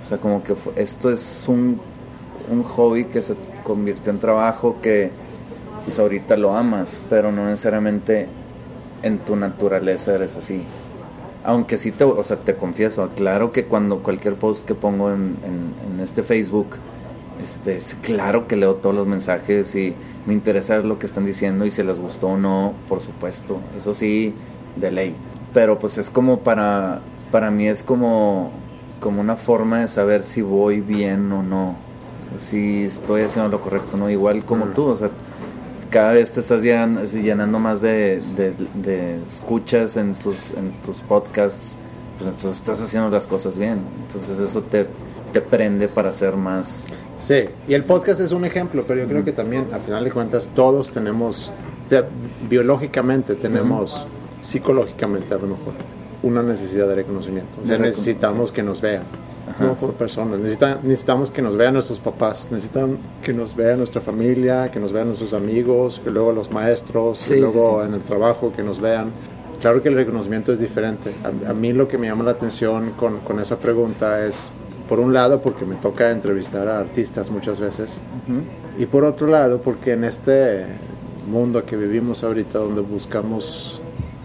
O sea, como que esto es un, un hobby que se convirtió en trabajo que pues ahorita lo amas, pero no necesariamente en tu naturaleza eres así. Aunque sí te, o sea, te confieso, claro que cuando cualquier post que pongo en- en este Facebook, este, es claro que leo todos los mensajes y me interesa lo que están diciendo y si les gustó o no, por supuesto, eso sí, de ley. Pero pues es como para, para mí es como, como una forma de saber si voy bien o no, O sea, si estoy haciendo lo correcto o no, igual como tú, o sea, cada vez te estás llenando, llenando más de, de- de escuchas en tus, en tus podcasts, pues entonces estás haciendo las cosas bien. Entonces eso te, te prende para hacer más. Sí, y el podcast es un ejemplo, pero yo creo que también, al final de cuentas, todos tenemos, te- biológicamente tenemos, psicológicamente a lo mejor, una necesidad de reconocimiento. O sea, necesitamos que nos vean, no como personas. Necesita- necesitamos que nos vean nuestros papás, necesitan que nos vean nuestra familia, que nos vean nuestros amigos, que luego los maestros, Sí, sí, luego sí. en el trabajo que nos vean. Claro que el reconocimiento es diferente. A, a mí lo que me llama la atención con, con esa pregunta es, por un lado, porque me toca entrevistar a artistas muchas veces, y por otro lado, porque en este mundo que vivimos ahorita, donde buscamos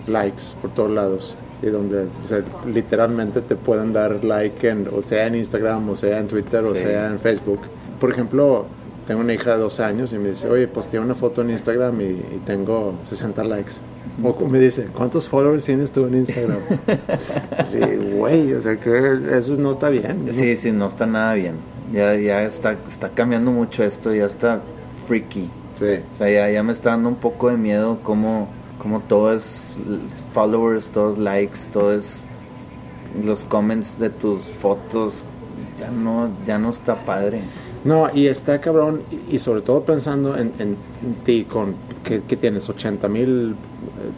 likes por todos lados, y donde o sea, literalmente te pueden dar like, en, o sea en Instagram, o sea en Twitter, o sea en Facebook. Por ejemplo, tengo una hija de 12 años y me dice, oye, posteé una foto en Instagram y, y tengo 60 likes. O me dice, ¿cuántos followers tienes tú en Instagram? Güey, o sea que eso no está bien. ¿no? Sí, sí, no está nada bien. Ya, ya está, está cambiando mucho esto, ya está freaky. Sí. O sea, ya, ya me está dando un poco de miedo como, como todo es followers, todo es likes, todo es... los comments de tus fotos ya no, ya no está padre. No, y está cabrón, y, y sobre todo pensando en, en ti, con que, que tienes 80 mil eh,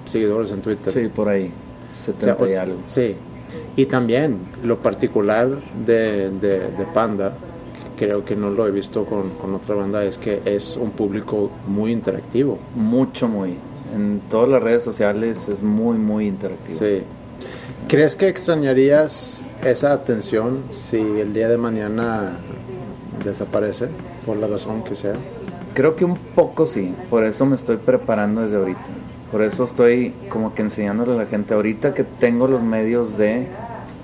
seguidores en Twitter. Sí, por ahí, O sea, 70 y algo. Sí. Y también lo particular de, de, de Panda, que creo que no lo he visto con, con otra banda, es que es un público muy interactivo. Mucho, muy. En todas las redes sociales es muy, muy interactivo. Sí. ¿Crees que extrañarías esa atención si el día de mañana desaparece, por la razón que sea? Creo que un poco sí, por eso me estoy preparando desde ahorita. Por eso estoy como que enseñándole a la gente. Ahorita que tengo los medios de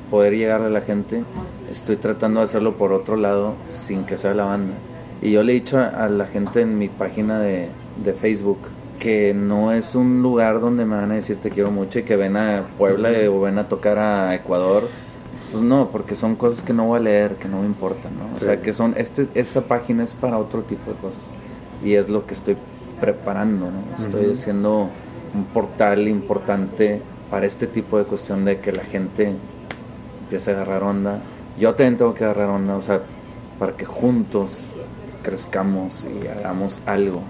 poder llegar a la gente, estoy tratando de hacerlo por otro lado sin que sea la banda. Y yo le he dicho a, la gente en mi página de, de Facebook que no es un lugar donde me van a decir te quiero mucho y que ven a Puebla o ven a tocar a Ecuador. Pues no, porque son cosas que no voy a leer, que no me importan, ¿no? O Sí. sea, que son, este, esa página es para otro tipo de cosas. Y es lo que estoy preparando, ¿no? Estoy haciendo un portal importante para este tipo de cuestión de que la gente empiece a agarrar onda. Yo también tengo que agarrar onda, o sea, para que juntos crezcamos y hagamos algo.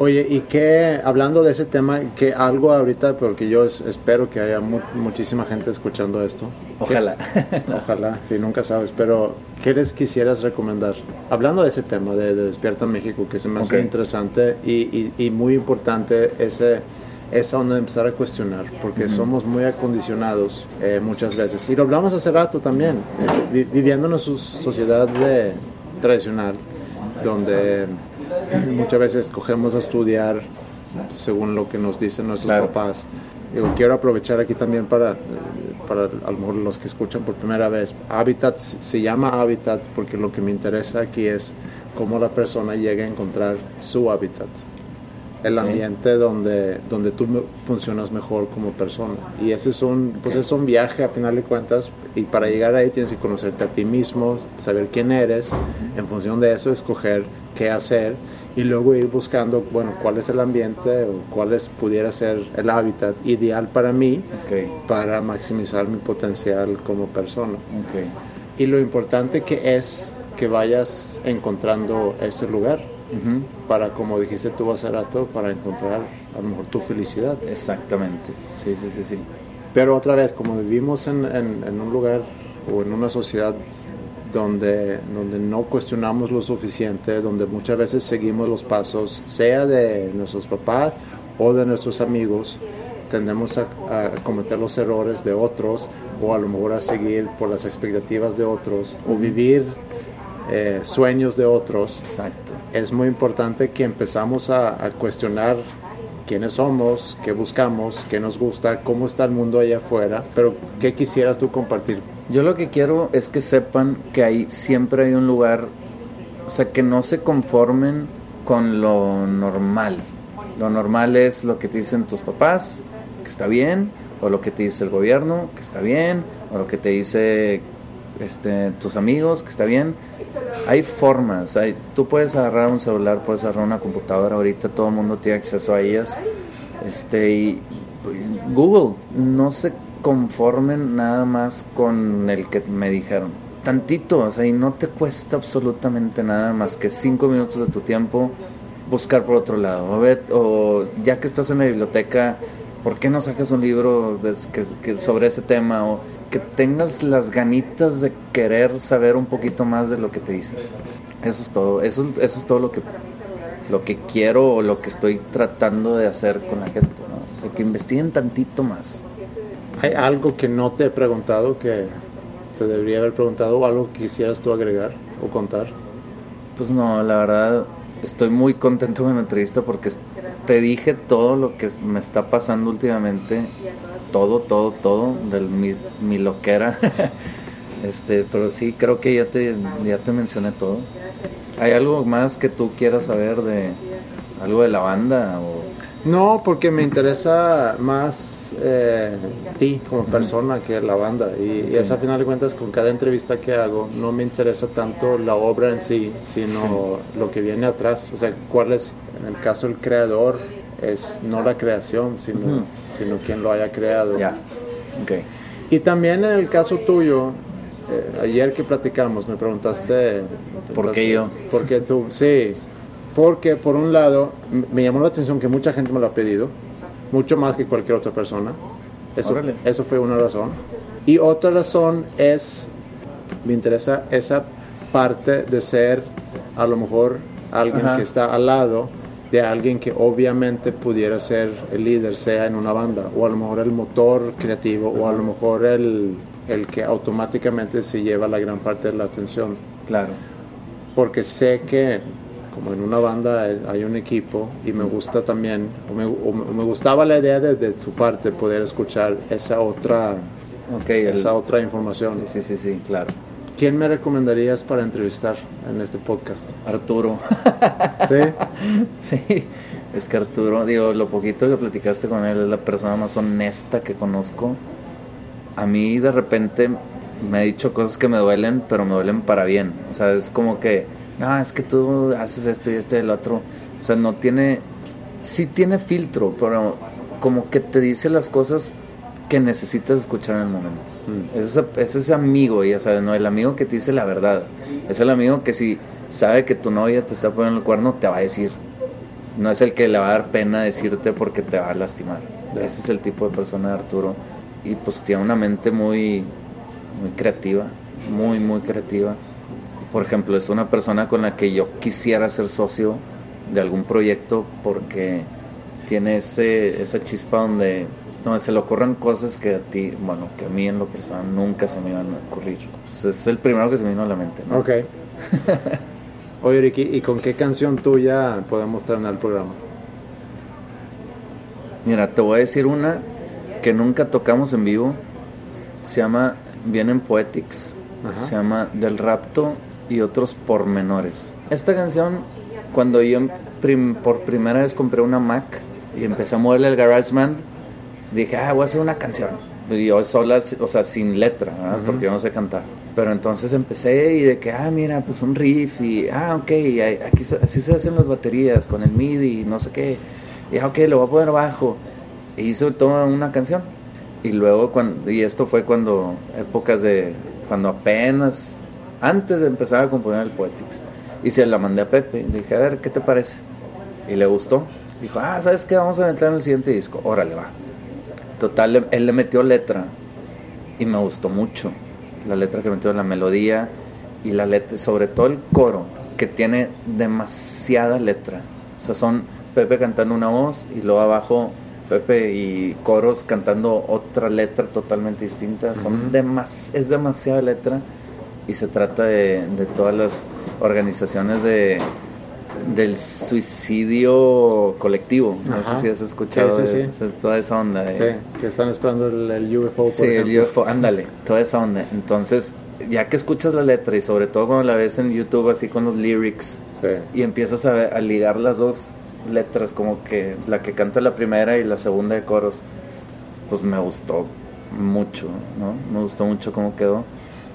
Oye, y que hablando de ese tema, que algo ahorita, porque yo es- espero que haya mu- muchísima gente escuchando esto. Ojalá. Que- ojalá, sí, nunca sabes, pero ¿qué les quisieras recomendar? Hablando de ese tema de, de Despierta México, que se me hace Ok. interesante y, y- y muy importante ese, esa onda de empezar a cuestionar, porque somos muy acondicionados eh, muchas veces. Y lo hablamos hace rato también, eh, vi- viviendo en una so- sociedad de- tradicional, donde muchas veces escogemos a estudiar según lo que nos dicen nuestros Claro. papás. Digo, quiero aprovechar aquí también para, para a lo mejor los que escuchan por primera vez. Habitat se llama Habitat porque lo que me interesa aquí es cómo la persona llega a encontrar su hábitat. El ambiente donde, donde tú funcionas mejor como persona. Y ese es un, pues es un viaje a final de cuentas. Y para llegar ahí tienes que conocerte a ti mismo, saber quién eres, en función de eso escoger qué hacer y luego ir buscando, bueno, cuál es el ambiente o cuál es, pudiera ser el hábitat ideal para mí para maximizar mi potencial como persona. Y lo importante que es que vayas encontrando ese lugar para, como dijiste tú hace rato, para encontrar a lo mejor tu felicidad. Exactamente. Sí, sí, sí, sí. Pero otra vez, como vivimos en, en- en un lugar o en una sociedad donde, donde no cuestionamos lo suficiente, donde muchas veces seguimos los pasos, sea de nuestros papás o de nuestros amigos, tendemos a, a cometer los errores de otros o a lo mejor a seguir por las expectativas de otros o vivir eh, sueños de otros Exacto. es muy importante que empezamos a, a cuestionar quiénes somos, qué buscamos, qué nos gusta, cómo está el mundo allá afuera, pero qué quisieras tú compartir. Yo lo que quiero es que sepan que hay, siempre hay un lugar, o sea, que no se conformen con lo normal. Lo normal es lo que te dicen tus papás, que está bien, o lo que te dice el gobierno, que está bien, o lo que te dice este, tus amigos, que está bien. Hay formas, hay, tú puedes agarrar un celular, puedes agarrar una computadora, ahorita todo el mundo tiene acceso a ellas. Este, Google, no se conformen nada más con el que me dijeron. Tantito, o sea, y no te cuesta absolutamente nada más que cinco minutos de tu tiempo buscar por otro lado. O, ver, o ya que estás en la biblioteca, ¿por qué no sacas un libro que- sobre ese tema? O que tengas las ganitas de querer saber un poquito más de lo que te dicen. Eso es todo, eso, es- eso es todo lo que, lo que quiero o lo que estoy tratando de hacer con la gente. O sea, que investiguen tantito más. ¿Hay algo que no te he preguntado que te debería haber preguntado o algo que quisieras tú agregar o contar? Pues no, la verdad estoy muy contento con la entrevista porque te dije todo lo que me está pasando últimamente, todo, todo, todo, de mi, mi loquera. este, pero sí, creo que ya te, ya te mencioné todo. ¿Hay algo más que tú quieras saber de algo de la banda? O... No, porque me interesa más eh, ti como persona que la banda. Y, y es a final de cuentas con cada entrevista que hago, no me interesa tanto la obra en sí, sino lo que viene atrás. O sea, cuál es, en el caso el creador, es no la creación, sino, sino quien lo haya creado. Ya, ok. Y también en el caso tuyo, eh, ayer que platicamos, me preguntaste... ¿Por qué yo? ¿Por qué tú? Sí, porque por un lado me llamó la atención que mucha gente me lo ha pedido, mucho más que cualquier otra persona. Eso, Órale. eso fue una razón. Y otra razón es, me interesa esa parte de ser a lo mejor alguien Ajá. que está al lado de alguien que obviamente pudiera ser el líder, sea en una banda, o a lo mejor el motor creativo, o a lo mejor el, el que automáticamente se lleva la gran parte de la atención Claro. porque sé que como en una banda hay un equipo y me gusta también, o me, o me- gustaba la idea de, de su parte poder escuchar esa otra, Ok, el- esa otra información. sí, sí, sí, sí, claro. ¿Quién me recomendarías para entrevistar en este podcast? Arturo. ¿Sí? Sí, es que Arturo, digo, lo poquito que platicaste con él es la persona más honesta que conozco. A mí de repente me ha dicho cosas que me duelen, pero me duelen para bien. O sea, es como que, no, es que tú haces esto y esto y el otro. O sea, no tiene, sí tiene filtro, pero como que te dice las cosas que necesitas escuchar en el momento. Mm. Es, ese, es ese amigo, ya sabes, ¿no? El amigo que te dice la verdad. Es el amigo que si sabe que tu novia te está poniendo el cuerno, te va a decir. No es el que le va a dar pena decirte porque te va a lastimar. Ese es el tipo de persona de Arturo. Y pues tiene una mente muy, muy creativa, muy, muy creativa. Por ejemplo, es una persona con la que yo quisiera ser socio de algún proyecto porque tiene ese, esa chispa donde, donde se le ocurren cosas que a ti, bueno, que a mí en lo personal nunca se me iban a ocurrir. Pues es el primero que se me vino a la mente, ¿no? Ok. Oye, Ricky, ¿y con qué canción tuya podemos terminar el programa? Mira, te voy a decir una que nunca tocamos en vivo. Se llama, viene en Poetics. Ajá. Se llama Del Rapto y otros pormenores. Esta canción, cuando yo prim- por primera vez compré una Mac y empecé a moverle el GarageBand, dije, ah, voy a hacer una canción. Y yo sola, o sea, sin letra, ¿verdad? Ujú. porque yo no sé cantar. Pero entonces empecé y de que, ah, mira, pues un riff y, ah, ok, aquí así se hacen las baterías con el MIDI y no sé qué. Y, ah, ok, lo voy a poner abajo. E hice toda una canción. Y luego, cuando, y esto fue cuando, épocas de, cuando apenas, antes de empezar a componer el Poetics. Y se la mandé a Pepe. Le dije, a ver, ¿qué te parece? Y le gustó. Dijo, ah, ¿sabes qué? Vamos a entrar en el siguiente disco. Órale, va. Total, él le metió letra y me gustó mucho. La letra que metió, la melodía y la letra, sobre todo el coro, que tiene demasiada letra. O sea, son Pepe cantando una voz y luego abajo Pepe y coros cantando otra letra totalmente distinta. Son Ujú. demas, es demasiada letra y se trata de, de todas las organizaciones de del suicidio colectivo. No Ajá. sé si has escuchado Sí, sí, de- sí. de toda esa onda. Sí, que están esperando el, el UFO, por Sí, el. UFO, ándale, toda esa onda. Entonces, ya que escuchas la letra y sobre todo cuando la ves en YouTube así con los lyrics y empiezas a, ver- a ligar las dos letras, como que la que canta la primera y la segunda de coros, pues me gustó mucho, ¿no? Me gustó mucho cómo quedó.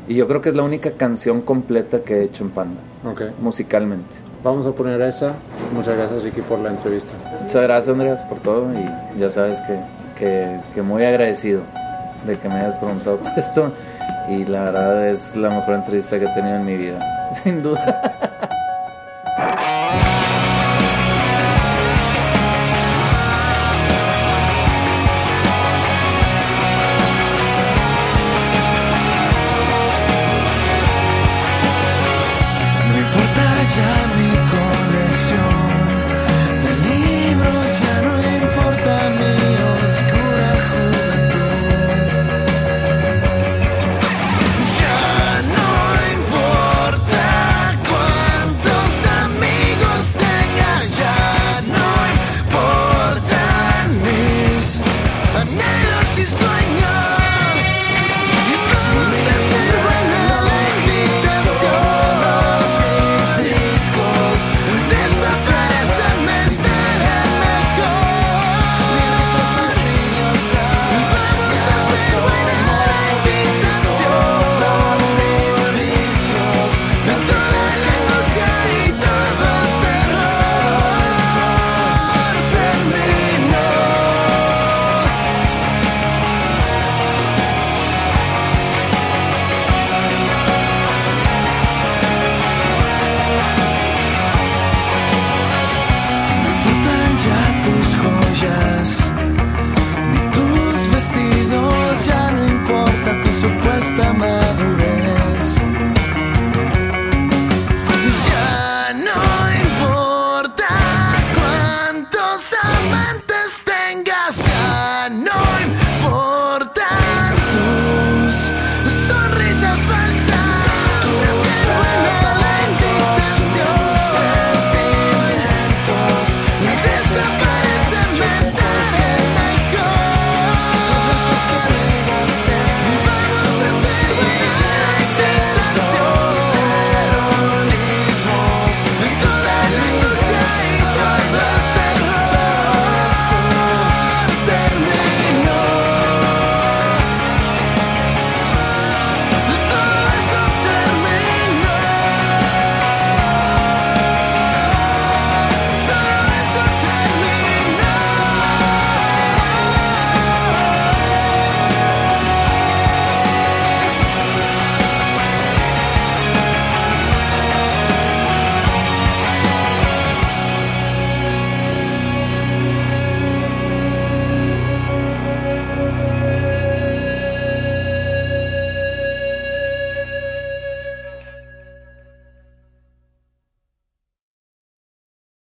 Y yo creo que es la única canción completa que he hecho en Panda, Ok. musicalmente. Vamos a poner esa. Muchas gracias, Ricky, por la entrevista. Muchas gracias, Andreas, por todo y ya sabes que, que, que muy agradecido de que me hayas preguntado esto y la verdad es la mejor entrevista que he tenido en mi vida, sin duda.